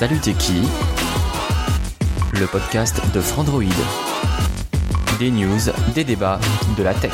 Salut qui? Le podcast de Frandroid. Des news, des débats, de la tech.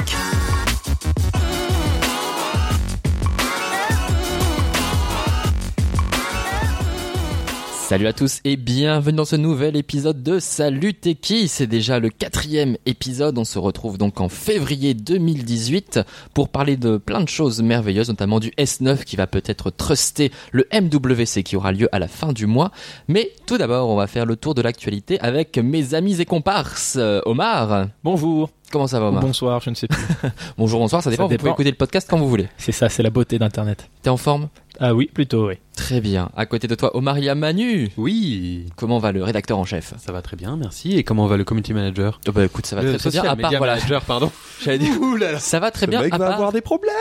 Salut à tous et bienvenue dans ce nouvel épisode de Salut T'es qui? C'est déjà le quatrième épisode, on se retrouve donc en février 2018 pour parler de plein de choses merveilleuses, notamment du S9 qui va peut-être truster le MWC qui aura lieu à la fin du mois. Mais tout d'abord, on va faire le tour de l'actualité avec mes amis et comparses. Euh, Omar, Bonjour. comment ça va Omar? Bonsoir, je ne sais plus. Bonjour, bonsoir, ça dépend, vous dépend. pouvez écouter le podcast quand vous voulez. C'est ça, c'est la beauté d'Internet. T'es en forme? Ah oui, plutôt, oui. Très bien. À côté de toi, Omar, il y a Manu. Oui, Comment va le rédacteur en chef? Ça va très bien, merci. Et comment va le community manager? Oh bah écoute, ça va Le très, bien. À part, media voilà, manager, pardon. j'allais dire, ça va très Le bien. mec à, va part, avoir des problèmes.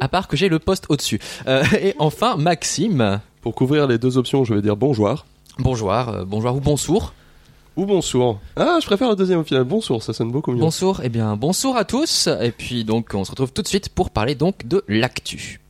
à part que j'ai le poste au-dessus. Euh, et enfin, Maxime. Pour couvrir les deux options, je vais dire bonjour Bonjour, euh, bonjour ou bonsour. ou bonsoir. Ah, je préfère le deuxième au final. Bonsoir, ça sonne beaucoup mieux. Bonsour, eh bien bonsour à tous. Et puis donc on se retrouve tout de suite pour parler donc de l'actu.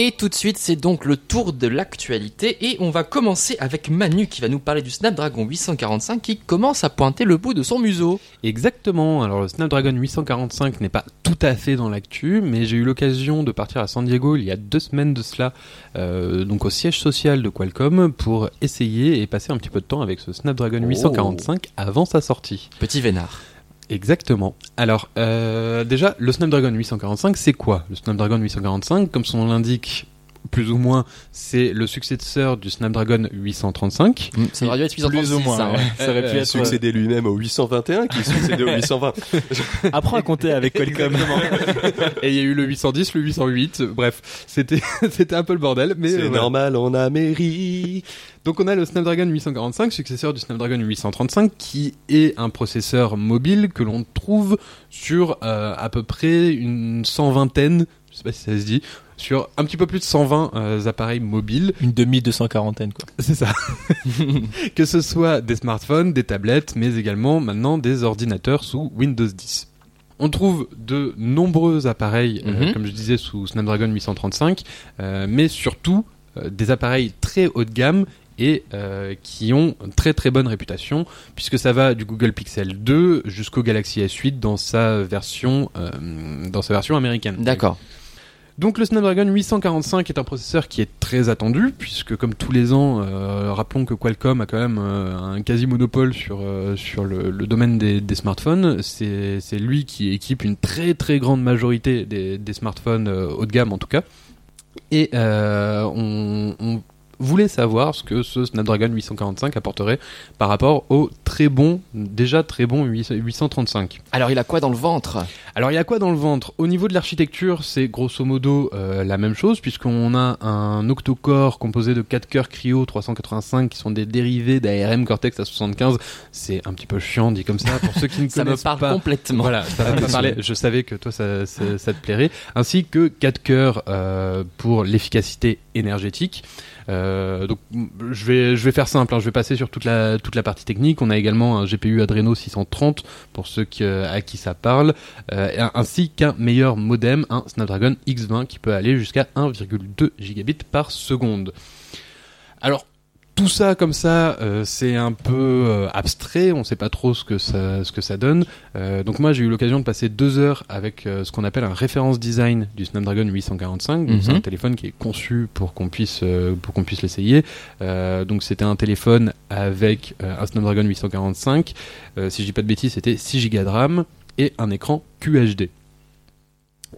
Et tout de suite, c'est donc le tour de l'actualité et on va commencer avec Manu qui va nous parler du Snapdragon 845 qui commence à pointer le bout de son museau. Exactement. Alors le Snapdragon 845 n'est pas tout à fait dans l'actu, mais j'ai eu l'occasion de partir à San Diego il y a deux semaines de cela, euh, donc au siège social de Qualcomm, pour essayer et passer un petit peu de temps avec ce Snapdragon 845 avant sa sortie. Petit vénard. Exactement. Alors, euh, déjà, le Snapdragon 845, c'est quoi Le Snapdragon 845, comme son nom l'indique, plus ou moins, c'est le successeur du Snapdragon 835. Ça aurait dû être Plus ou 836, moins, hein, ouais. ouais. Ça aurait pu Il être... succédé lui-même au 821 qui succédait au 820. Apprends à compter avec Qualcomm. Et il y a eu le 810, le 808, bref, c'était c'était un peu le bordel, mais C'est euh, voilà. normal en Amérique. Donc on a le Snapdragon 845, successeur du Snapdragon 835, qui est un processeur mobile que l'on trouve sur euh, à peu près une cent vingtaine, je sais pas si ça se dit, sur un petit peu plus de 120 euh, appareils mobiles. Une demi-240aine, quoi. C'est ça. que ce soit des smartphones, des tablettes, mais également maintenant des ordinateurs sous Windows 10. On trouve de nombreux appareils, euh, Mhm. comme je disais, sous Snapdragon 835, euh, mais surtout des appareils très haut de gamme et euh, qui ont une très très bonne réputation, puisque ça va du Google Pixel 2 jusqu'au Galaxy S8 dans sa version, euh, dans sa version américaine. D'accord. Donc le Snapdragon 845 est un processeur qui est très attendu puisque comme tous les ans, euh, rappelons que Qualcomm a quand même euh, un quasi monopole sur euh, sur le, le domaine des, des smartphones. C'est c'est lui qui équipe une très très grande majorité des, des smartphones haut de gamme en tout cas. Et on, on voulait savoir ce que ce Snapdragon 845 apporterait par rapport au très bon, déjà très bon 835. Alors il a quoi dans le ventre? Alors il a quoi dans le ventre? Au niveau de l'architecture, c'est grosso modo euh, la même chose puisqu'on a un octo-core composé de 4 cœurs Cryo 385 qui sont des dérivés d'ARM Cortex A75. C'est un petit peu chiant dit comme ça pour ceux qui ne Ça me parle pas. complètement. Voilà, ça me parler. Je savais que toi ça, ça, ça te plairait. Ainsi que 4 cœurs euh, pour l'efficacité énergétique. Euh, donc je vais je vais faire simple. hein. Je vais passer sur toute la toute la partie technique. On a également un GPU Adreno 630 pour ceux euh, à qui ça parle, euh, ainsi qu'un meilleur modem, un Snapdragon X20 qui peut aller jusqu'à 1,2 gigabits par seconde. Alors tout ça comme ça, euh, c'est un peu euh, abstrait, on sait pas trop ce que ça, ce que ça donne. Euh, donc moi j'ai eu l'occasion de passer deux heures avec euh, ce qu'on appelle un référence design du Snapdragon 845. Donc c'est Mhm. un téléphone qui est conçu pour qu'on puisse euh, pour qu'on puisse l'essayer. Euh, donc c'était un téléphone avec euh, un Snapdragon 845. Euh, si je dis pas de bêtises, c'était 6 Go de RAM et un écran QHD.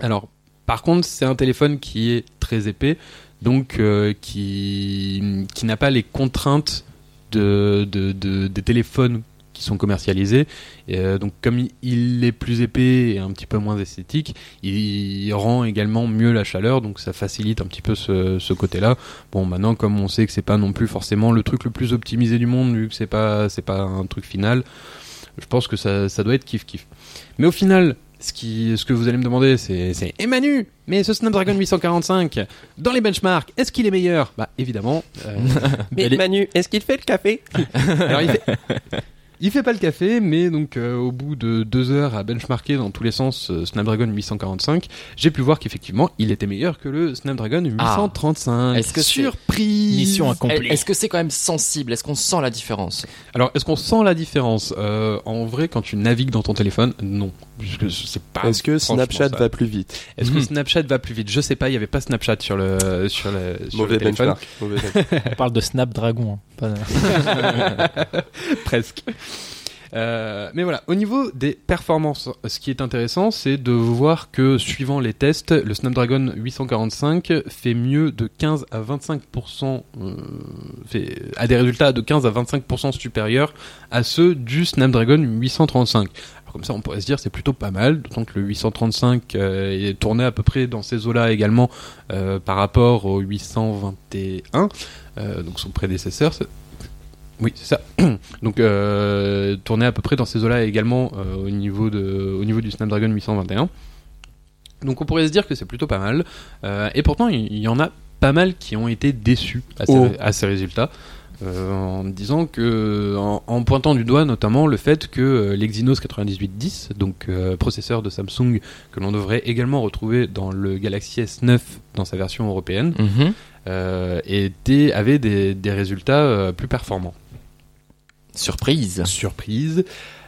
Alors par contre c'est un téléphone qui est très épais donc euh, qui, qui n'a pas les contraintes de, de, de- des téléphones qui sont commercialisés. Euh, donc comme il- est plus épais et un petit peu moins esthétique, il rend également mieux la chaleur, donc ça facilite un petit peu ce, ce côté-là. Bon, maintenant comme on sait que c'est pas non plus forcément le truc le plus optimisé du monde, vu que c'est pas pas un truc final, je pense que ça, ça doit être kiff kiff. Mais au final, ce, qui, ce que vous allez me demander, c'est, Manu, mais ce Snapdragon 845, dans les benchmarks, est-ce qu'il est meilleur? Bah évidemment. euh, Mais Manu, est-ce qu'il fait le café? Alors il fait, il fait pas le café, mais donc euh, au bout de deux heures à benchmarker dans tous les sens euh, Snapdragon 845, j'ai pu voir qu'effectivement il était meilleur que le Snapdragon 835. Est-ce que surprise Mission accomplie? Est-ce que c'est quand même sensible? Est-ce qu'on sent la différence? Alors est-ce qu'on sent la différence? Euh, En vrai, quand tu navigues dans ton téléphone, non. Est-ce que franchement Snapchat ça. va plus vite? Est-ce que. Snapchat va plus vite? Je sais pas, il y avait pas Snapchat sur le sur le, sur Mauvais le téléphone. benchmark. Mauvais benchmark. On parle de Snapdragon. hein, pas- Presque. Euh, mais voilà, au niveau des performances, ce qui est intéressant, c'est de voir que suivant les tests, le Snapdragon 845 fait mieux de 15 à 25%, euh, fait, a des résultats de 15 à 25% supérieurs à ceux du Snapdragon 835. Comme ça, on pourrait se dire c'est plutôt pas mal, d'autant que le 835 euh, est tourné à peu près dans ces eaux-là également euh, par rapport au 821, euh, donc son prédécesseur. Oui, c'est ça. Donc euh, tourné à peu près dans ces eaux-là également euh, au niveau de au niveau du Snapdragon 821. Donc on pourrait se dire que c'est plutôt pas mal. Euh, et pourtant il y, en a pas mal qui ont été déçus à ces, Oh. à ces résultats. Euh, en disant que en, en pointant du doigt notamment le fait que euh, l'Exynos 9810 donc euh, processeur de Samsung que l'on devrait également retrouver dans le Galaxy S9 dans sa version européenne Mhm. était avait des, des résultats plus performants Surprise. surprise.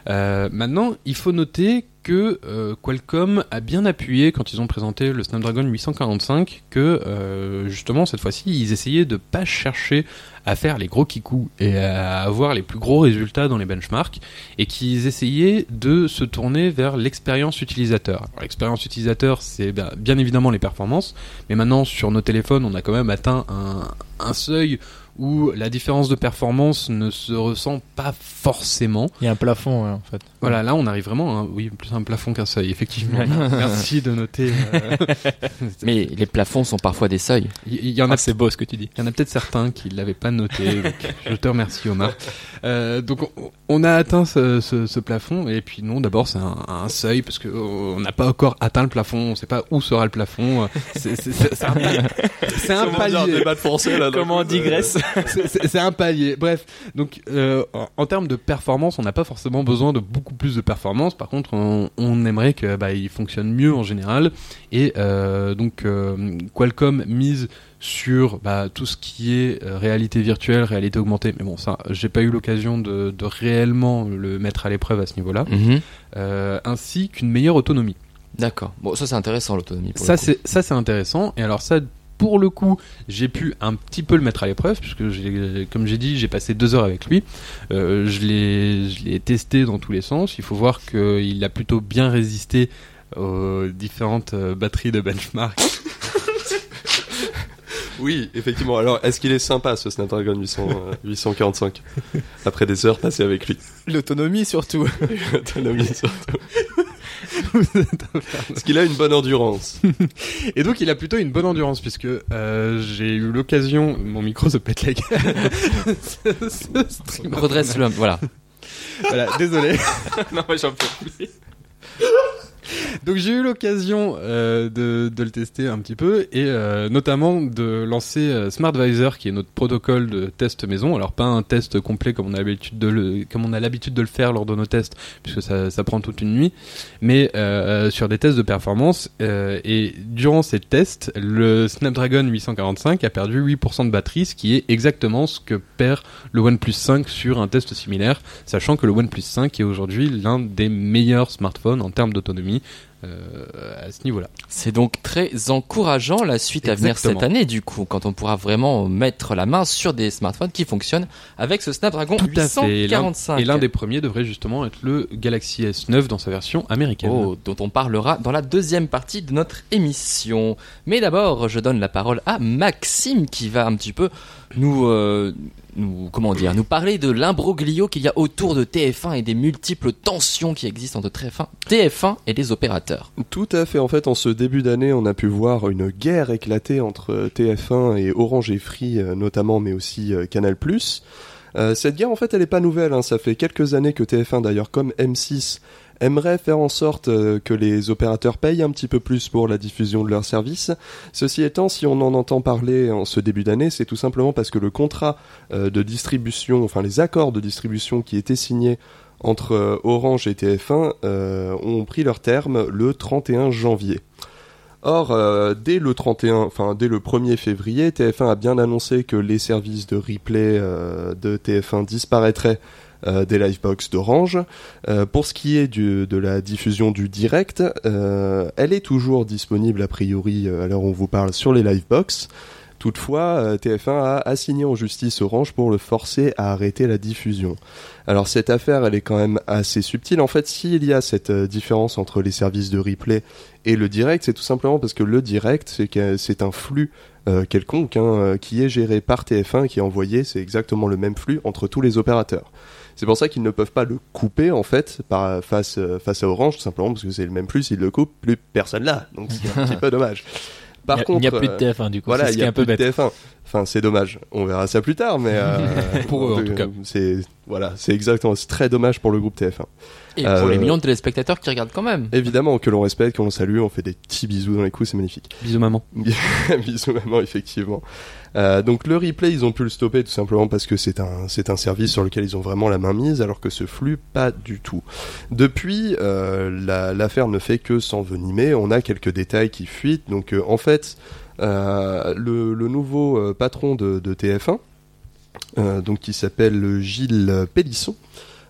Maintenant, il faut noter que euh, Qualcomm a bien appuyé quand ils ont présenté le Snapdragon 845 que euh, justement cette fois-ci ils essayaient de pas chercher à faire les gros kikous et à avoir les plus gros résultats dans les benchmarks et qu'ils essayaient de se tourner vers l'expérience utilisateur. L'expérience utilisateur, c'est ben, bien évidemment les performances, mais maintenant sur nos téléphones, on a quand même atteint un seuil où la différence de performance ne se ressent pas forcément. Il y a un plafond, ouais, en fait. Voilà, là on arrive vraiment à un, oui, plus un plafond qu'un seuil, effectivement. Merci de noter. euh, Mais les plafonds sont parfois des seuils. Il y, y en a Ah, c'est beau ce que tu dis. il y en a peut-être certains qui ne l'avaient pas noté. donc je te remercie, Omar. Euh, donc, on, on a atteint ce, ce- ce plafond. Et puis, non, d'abord, c'est un, un seuil parce que on n'a pas encore atteint le plafond. On ne sait pas où sera le plafond. C'est un, pa- c'est un palier. débat de français là. Comment on digresse C'est- un palier. Bref, donc euh, en, en termes de performance, on n'a pas forcément besoin de beaucoup plus de performance. Par contre, on, on aimerait que bah, il fonctionne mieux en général. Et euh, donc euh, Qualcomm mise sur bah, tout ce qui est réalité virtuelle, réalité augmentée. Mais bon, ça, j'ai pas eu l'occasion de, de réellement le mettre à l'épreuve à ce niveau-là. Mhm. Ainsi qu'une meilleure autonomie. D'accord. Bon, ça c'est intéressant l'autonomie. c'est ça c'est intéressant et alors ça pour le coup j'ai pu un petit peu le mettre à l'épreuve puisque comme j'ai dit j'ai passé deux heures avec lui Euh, je l'ai je l'ai testé dans tous les sens il faut voir qu'il a plutôt bien résisté aux différentes euh, batteries de benchmark Oui, effectivement. Alors, est-ce qu'il est sympa ce Snapdragon 800, euh, 845 après des heures passées avec lui L'autonomie surtout. Autonomie, surtout. Est-ce qu'il a une bonne endurance et donc il a plutôt une bonne endurance puisque euh, j'ai eu l'occasion mon micro se pète la gueule un peu, Voilà. voilà désolé Non, mais j'en peux plus. Donc j'ai eu l'occasion euh, de, le tester un petit peu et euh, notamment de lancer euh, SmartVisor qui est notre protocole de test maison. Alors pas un test complet comme on a l'habitude de le comme on a l'habitude de le faire lors de nos tests puisque ça, prend toute une nuit, mais sur des tests de performance et durant ces tests, le Snapdragon 845 a perdu 8% de batterie, ce qui est exactement ce que perd le OnePlus 5 sur un test similaire, sachant que le OnePlus 5 est aujourd'hui l'un des meilleurs smartphones en termes d'autonomie euh, à ce niveau-là. C'est donc très encourageant la suite à venir cette année, du coup, quand on pourra vraiment mettre la main sur des smartphones qui fonctionnent avec ce Snapdragon Tout à fait. Et l'un- 845. Et l'un des premiers devrait justement être le Galaxy S9 dans sa version américaine. Oh, dont on parlera dans la deuxième partie de notre émission. Mais d'abord, je donne la parole à Maxime qui va un petit peu nous, euh, nous, comment dire, nous parler de l'imbroglio qu'il y a autour de TF1 et des multiples tensions qui existent entre TF1, TF1 et les opérateurs. Tout à fait. En fait, en ce début d'année, on a pu voir une guerre éclater entre TF1 et Orange et Free, euh, notamment, mais aussi euh, Canal+. Euh, cette guerre, en fait, elle est pas nouvelle. Hein. Ça fait quelques années que TF1, d'ailleurs, comme M6, aimerait faire en sorte euh, que les opérateurs payent un petit peu plus pour la diffusion de leurs services. Ceci étant, si on en entend parler en ce début d'année, c'est tout simplement parce que le contrat euh, de distribution, enfin les accords de distribution qui étaient signés entre euh, Orange et TF1 euh, ont pris leur terme le 31 janvier. Or, dès le 31, enfin dès le 1er février, TF1 a bien annoncé que les services de replay de TF1 disparaîtraient euh, des livebox d'Orange. Euh, pour ce qui est du, de la diffusion du direct, euh, elle est toujours disponible a priori à l'heure où on vous parle sur les livebox. Toutefois, euh, TF1 a assigné en justice Orange pour le forcer à arrêter la diffusion. Alors cette affaire, elle est quand même assez subtile. En fait, s'il y a cette euh, différence entre les services de replay et le direct, c'est tout simplement parce que le direct, c'est un flux quelconque hein, qui est géré par TF1 et qui est envoyé, c'est exactement le même flux entre tous les opérateurs. C'est pour ça qu'ils ne peuvent pas le couper en fait par, face, face à Orange, tout simplement parce que c'est le même flux, s'ils le coupent, plus personne là. Donc c'est un petit peu dommage. Par il a- n'y a plus de euh, TF1 du coup. voilà, il qui y est a un peu plus de bête. TF1. Enfin, c'est dommage. On verra ça plus tard, mais euh, Pour eux, en tout cas. c'est voilà, c'est exactement, c'est très dommage pour le groupe TF1. Et Euh, pour les millions de téléspectateurs qui regardent quand même. Évidemment que l'on respecte, que l'on salue, on fait des petits bisous dans les coups, c'est magnifique. Bisous maman. bisous maman, effectivement. Euh, donc le replay, ils ont pu le stopper tout simplement parce que c'est un c'est un service sur lequel ils ont vraiment la main mise, alors que ce flux pas du tout. Depuis, euh, la- l'affaire ne fait que s'envenimer. On a quelques détails qui fuitent. Donc euh, en fait, euh, le, le nouveau euh, patron de, de TF1, euh, donc qui s'appelle Gilles Pélisson,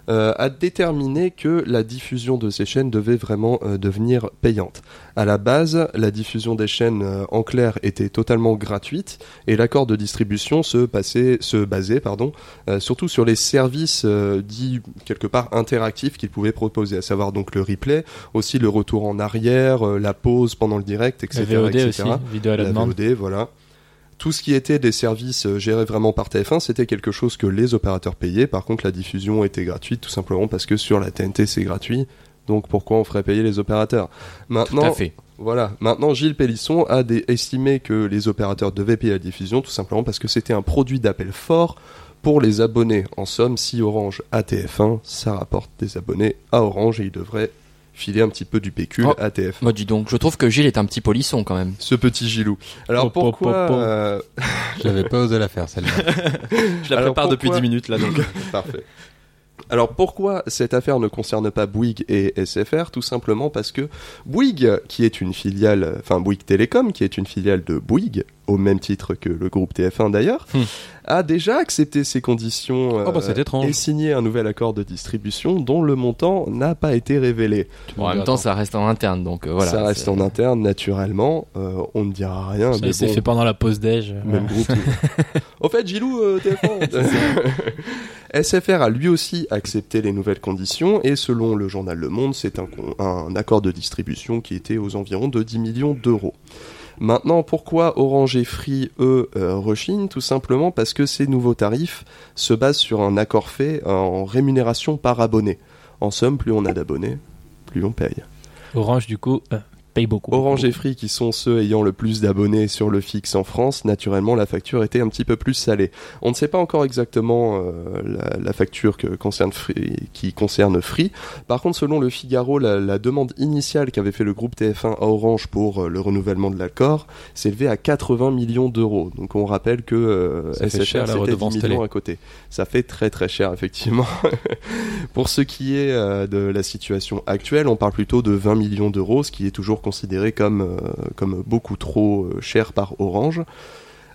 euh, a déterminé que la diffusion de ces chaînes devait vraiment euh, devenir payante. À la base, la diffusion des chaînes euh, en clair était totalement gratuite et l'accord de distribution se, passait, se basait pardon, euh, surtout sur les services euh, dits quelque part interactifs qu'ils pouvaient proposer, à savoir donc le replay, aussi le retour en arrière, euh, la pause pendant le direct, etc. La VOD etc. aussi, vidéo à la, La demande. VOD, voilà. Tout ce qui était des services euh, gérés vraiment par TF1, c'était quelque chose que les opérateurs payaient. Par contre, la diffusion était gratuite, tout simplement parce que sur la TNT, c'est gratuit. Donc pourquoi on ferait payer les opérateurs? Tout Maintenant, à fait. voilà. Maintenant, Gilles Pélisson a estimé que les opérateurs devaient payer la diffusion, tout simplement parce que c'était un produit d'appel fort pour les abonnés. En somme, si Orange a TF1, ça rapporte des abonnés à Orange et il devrait filer un petit peu du pécule Oh. à TF1. Moi, dis donc, je trouve que Gilles est un petit polisson quand même. Ce petit Gilou. Alors Po, po, pourquoi po, po. euh, J'avais pas osé la faire celle-là. Je la prépare depuis 10 minutes là donc. Parfait. Alors pourquoi cette affaire ne concerne pas Bouygues et SFR Tout simplement parce que Bouygues, qui est une filiale, enfin Bouygues Télécom, qui est une filiale de Bouygues, au même titre que le groupe TF1 d'ailleurs, Hmm. a déjà accepté ces conditions euh, Oh, bah, étrange. et signé un nouvel accord de distribution dont le montant n'a pas été révélé. Bon, en même temps, ça reste en interne donc euh, voilà. Ça reste en interne naturellement, euh, on ne dira rien. mais C'est bon, fait pendant la pause déj. même groupe. Au fait, Gilou, euh, TF1. SFR a lui aussi accepté les nouvelles conditions et selon le journal Le Monde, c'est un, accord de distribution qui était aux environs de 10 millions d'euros. Maintenant, pourquoi Orange et Free, eux, euh, Tout simplement parce que ces nouveaux tarifs se basent sur un accord fait en rémunération par abonné. En somme, plus on a d'abonnés, plus on paye. Orange, du coup, euh, paye beaucoup. Orange et Free, qui sont ceux ayant le plus d'abonnés sur le fixe en France, naturellement la facture était un petit peu plus salée. On ne sait pas encore exactement euh, la, la facture que concerne Free, qui concerne Free. Par contre, selon le Figaro, la, la demande initiale qu'avait fait le groupe TF1 à Orange pour euh, le renouvellement de l'accord s'élevait à 80 millions d'euros. Donc on rappelle que euh, c'était 10 redevance millions à côté. Ça fait très très cher effectivement. Pour ce qui est euh, de la situation actuelle, on parle plutôt de 20 millions d'euros, ce qui est toujours considéré comme, euh, comme beaucoup trop euh, cher par Orange.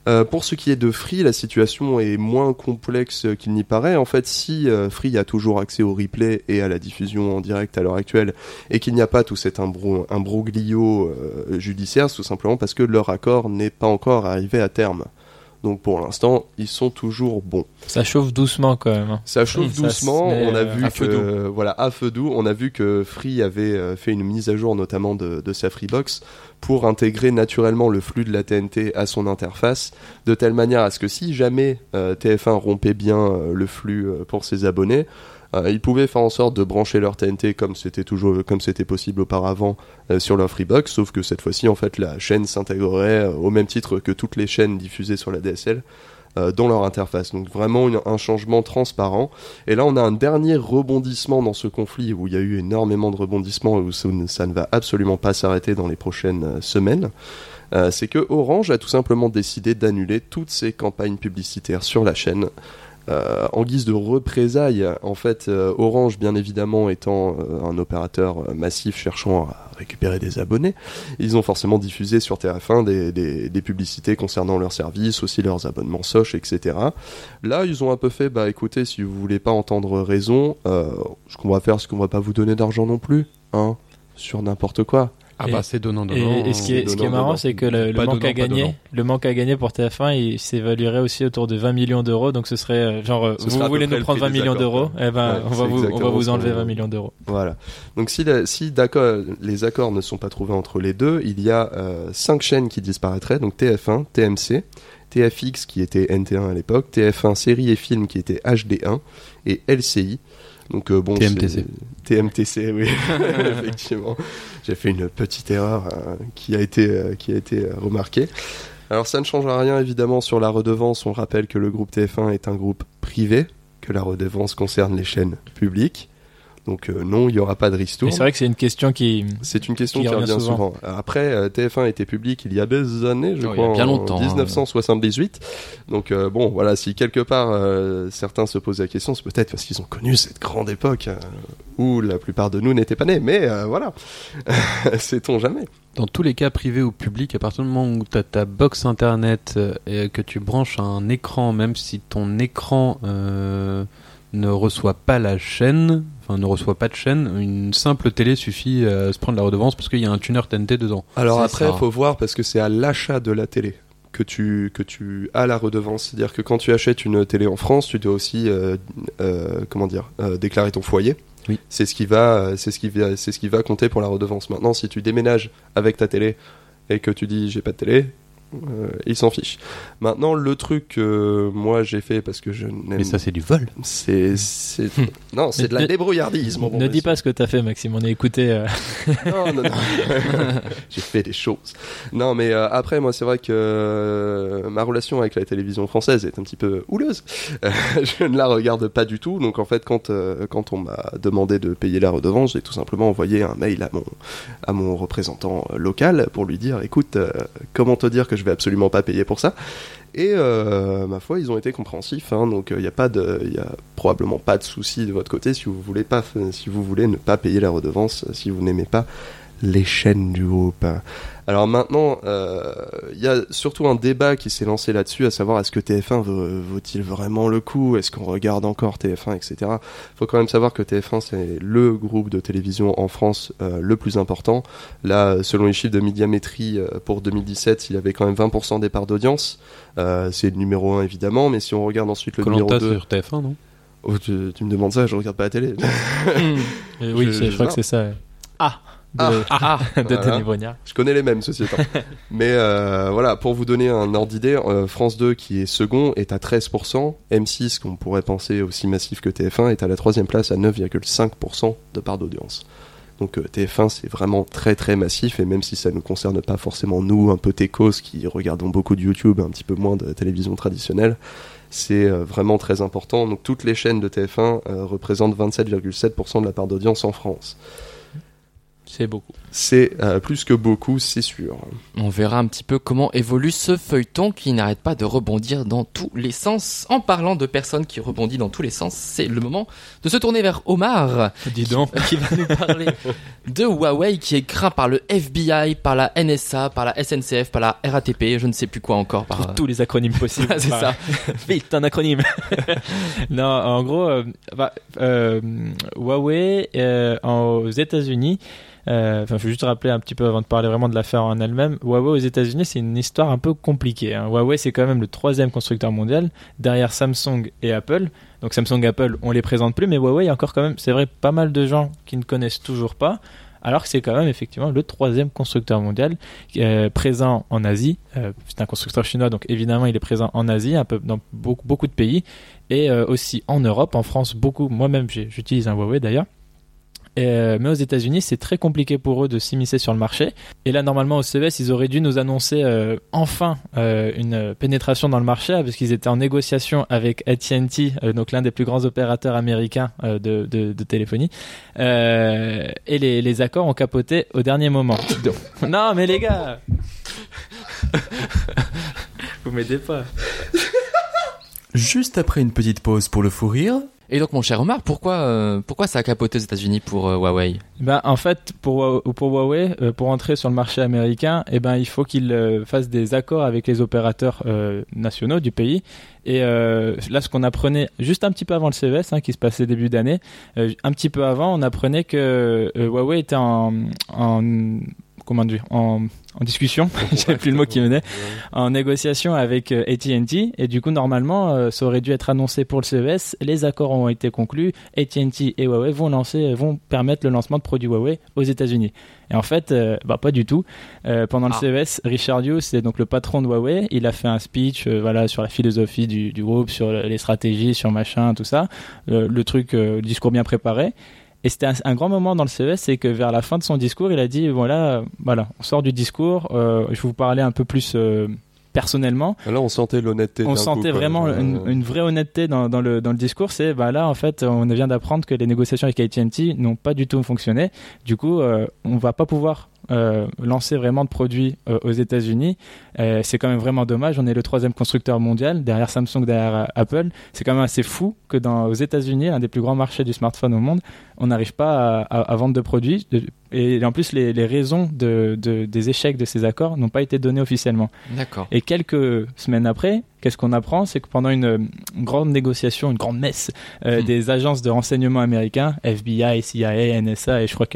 Euh, pour ce qui est de Free, la situation est moins complexe qu'il n'y paraît. En fait, si Free a toujours accès au replay et à la diffusion en direct à l'heure actuelle, et qu'il n'y a pas tout cet imbro- imbroglio euh, judiciaire, tout simplement parce que leur accord n'est pas encore arrivé à terme. Donc pour l'instant, ils sont toujours bons. Ça chauffe doucement quand même. hein. Ça chauffe Ça doucement. on a euh, vu à que feu voilà à feu doux, on a vu que Free avait euh, fait une mise à jour notamment de, de sa Freebox pour intégrer naturellement le flux de la TNT à son interface, de telle manière à ce que si jamais euh, TF1 rompait bien euh, le flux euh, pour ses abonnés, euh, ils pouvaient faire en sorte de brancher leur TNT comme c'était toujours comme c'était possible auparavant euh, sur leur Freebox, sauf que cette fois-ci en fait la chaîne s'intégrerait euh, au même titre que toutes les chaînes diffusées sur la DSL dans leur interface. Donc vraiment un changement transparent. Et là on a un dernier rebondissement dans ce conflit où il y a eu énormément de rebondissements et où ça, ne- va absolument pas s'arrêter dans les prochaines semaines. C'est que Orange a tout simplement décidé d'annuler toutes ses campagnes publicitaires sur la chaîne. Euh, en guise de représailles, en fait, euh, Orange, bien évidemment, étant euh, un opérateur massif cherchant à récupérer des abonnés, ils ont forcément diffusé sur TF1 des, publicités concernant leurs services, aussi leurs abonnements Soch, etc. Là, ils ont un peu fait, bah écoutez, si vous voulez pas entendre raison, ce qu'on va faire, c'est qu'on va pas vous donner d'argent non plus, hein, sur n'importe quoi. Ah Et- bah c'est donnant Et, donnant. et ce qui est, ce qui est marrant, donnant. c'est que le, manque donnant, à gagner, le manque à gagner pour TF1, il s'évaluerait aussi autour de 20 millions d'euros. Donc ce serait euh, genre, Ce vous voulez nous prendre prix 20 des millions d'euros? Eh ben, Ouais, on va vous, on va vous enlever qu'on- 20 millions d'euros. Voilà. Donc si, la- si d'accord, les accords ne sont pas trouvés entre les deux, il y a euh, cinq chaînes qui disparaîtraient, donc TF1, TMC, TFX qui était NT1 à l'époque, TF1 série et films qui était HD1 et LCI. Donc euh, bon, TMTC. TMTC, oui, effectivement. J'ai fait une petite erreur euh, qui a été euh, qui a été euh, remarquée. Alors ça ne change rien évidemment sur la redevance. On rappelle que le groupe TF1 est un groupe privé, que la redevance concerne les chaînes publiques. Donc euh, non, il n'y aura pas de Mais ristourne. c'est vrai que c'est une question qui, C'est une question Qui qui, revient revient souvent. souvent. Après, euh, TF1 était public il y a des années, je Oh, il y crois, a bien en longtemps, hein. 1978. Donc euh, bon, voilà, si quelque part euh, certains se posent la question, c'est peut-être parce qu'ils ont connu cette grande époque euh, où la plupart de nous n'étaient pas nés. Mais euh, voilà, sait-on jamais. Dans tous les cas privés ou publics, à partir du moment où tu as ta box internet et que tu branches un écran, même si ton écran euh, ne reçoit pas la chaîne, enfin ne reçoit pas de chaîne, une simple télé suffit à se prendre la redevance parce qu'il y a un tuner TNT dedans. Alors après, il faut voir parce que c'est à l'achat de la télé que tu que tu as la redevance. C'est-à-dire que quand tu achètes une télé en France, tu dois aussi euh, euh, comment dire euh, déclarer ton foyer. Oui. C'est ce qui va c'est ce qui va c'est ce qui va compter pour la redevance. Maintenant, si tu déménages avec ta télé et que tu dis j'ai pas de télé, euh, ils s'en fichent. Maintenant, le truc que moi j'ai fait parce que je n'aime Mais ça, c'est du vol. c'est c'est non c'est de la débrouillardise. mon bon ne dis pas ce que t'as fait, Maxime. On a écouté. euh, Non, non, non. J'ai fait des choses. Non, mais euh, après, moi, c'est vrai que euh, ma relation avec la télévision française est un petit peu houleuse. Euh, je ne la regarde pas du tout. Donc, en fait, quand, euh, quand on m'a demandé de payer la redevance, j'ai tout simplement envoyé un mail à mon, à mon représentant euh, local pour lui dire, écoute, euh, comment te dire que je vais absolument pas payer pour ça et euh, ma foi, ils ont été compréhensifs. Hein, donc il n'y a pas de, il y a probablement pas de souci de votre côté si vous voulez pas, si vous voulez ne pas payer la redevance, si vous n'aimez pas les chaînes du groupe. Alors maintenant, euh, il y a surtout un débat qui s'est lancé là-dessus, à savoir est-ce que TF1 vaut- vaut-il vraiment le coup? Est-ce qu'on regarde encore TF1, etc. faut quand même savoir que TF1 c'est le groupe de télévision en France euh, le plus important. Là, selon les chiffres de Médiamétrie euh, pour 2017, il avait quand même 20% des parts d'audience. Euh, c'est le numéro 1 évidemment, mais si on regarde ensuite le numéro Colanta 2... sur TF1, non? Oh, tu, tu me demandes ça, je regarde pas la télé. euh, oui, Je- c'est- je, je crois que c'est ça. Ah, de, Ah, de voilà. Denis Brognard. Je connais les mêmes, ceci étant. Mais euh, voilà, pour vous donner un ordre d'idée, euh, France 2, qui est second, est à 13%. M6, qu'on pourrait penser aussi massif que TF1, est à la troisième place à 9,5% de part d'audience. Donc euh, TF1, c'est vraiment très très massif, et même si ça ne nous concerne pas forcément nous, un peu techos, qui regardons beaucoup de YouTube, un petit peu moins de télévision traditionnelle, c'est vraiment très important. Donc toutes les chaînes de TF1 euh, représentent 27,7% de la part d'audience en France. C'est beaucoup. C'est euh, plus que beaucoup, c'est sûr. On verra un petit peu comment évolue ce feuilleton qui n'arrête pas de rebondir dans tous les sens. En parlant de personnes qui rebondissent dans tous les sens, c'est le moment de se tourner vers Omar, Dis donc. qui va nous parler de Huawei qui est craint par le FBI, par la NSA, par la SNCF, par la RATP, je ne sais plus quoi encore. Par... Tous- tous les acronymes possibles. c'est ça. Vite, un acronyme. non, en gros, euh, bah, euh, Huawei euh, en- aux États-Unis Euh, Enfin, je veux juste rappeler un petit peu avant de parler vraiment de l'affaire en elle-même. Huawei aux États-Unis, c'est une histoire un peu compliquée. hein. Huawei, c'est quand même le troisième constructeur mondial derrière Samsung et Apple. Donc Samsung, Apple, on les présente plus, mais Huawei, il y a encore quand même, c'est vrai, pas mal de gens qui ne connaissent toujours pas. Alors que c'est quand même effectivement le troisième constructeur mondial euh, présent en Asie. Euh, c'est un constructeur chinois, donc évidemment il est présent en Asie, dans beaucoup, de pays, et aussi en Europe, en France beaucoup. Moi-même j'utilise un Huawei d'ailleurs. Euh, mais aux États-Unis, c'est très compliqué pour eux de s'immiscer sur le marché. Et là, normalement, au CES, ils auraient dû nous annoncer euh, enfin euh, une pénétration dans le marché, parce qu'ils étaient en négociation avec AT&T, euh, donc l'un des plus grands opérateurs américains euh, de, de, de téléphonie. Euh, et les, les accords ont capoté au dernier moment. Donc- non, mais les gars, vous m'aidez pas. Juste après une petite pause pour le fou rire, Et donc, mon cher Omar, pourquoi, euh, pourquoi ça a capoté aux États-Unis pour euh, Huawei? Ben, en fait, pour, pour Huawei, euh, pour entrer sur le marché américain, eh ben, il faut qu'il fasse des accords avec les opérateurs nationaux du pays. Et là, ce qu'on apprenait juste un petit peu avant le CES, hein, qui se passait début d'année, un petit peu avant, on apprenait que Huawei était en comment dire, en, en discussion, j'avais plus le mot qui venait, en négociation avec euh, AT&T et du coup normalement euh, ça aurait dû être annoncé pour le CES. Les accords ont été conclus. AT&T et Huawei vont lancer, vont permettre le lancement de produits Huawei aux États-Unis. Et en fait, euh, bah pas du tout. Pendant Ah. le CES, Richard Hughes, c'est donc le patron de Huawei, il a fait un speech, voilà, sur la philosophie du, du groupe, sur les stratégies, sur machin, tout ça. Le truc, le discours bien préparé. Et c'était un, un grand moment dans le CES, c'est que vers la fin de son discours, il a dit voilà, voilà, on sort du discours, euh, je vais vous parler un peu plus euh, personnellement. Là, on sentait l'honnêteté. On sentait coup, vraiment Euh, une, une vraie honnêteté dans, dans le, dans le discours. C'est bah là, en fait, on vient d'apprendre que les négociations avec AT&T n'ont pas du tout fonctionné. Du coup, on va pas pouvoir lancer vraiment de produits euh, aux États-Unis. Euh, c'est quand même vraiment dommage. On est le troisième constructeur mondial derrière Samsung, derrière euh, Apple. C'est quand même assez fou que dans aux États-Unis, un des plus grands marchés du smartphone au monde, on n'arrive pas à, à- à vendre de produits. De- et en plus, les, les raisons de, de- des échecs de ces accords n'ont pas été données officiellement. D'accord. Et quelques semaines après, qu'est-ce qu'on apprend? C'est que pendant une, une grande négociation, une grande messe euh, Hmm. des agences de renseignement américains, FBI, CIA, NSA, et je crois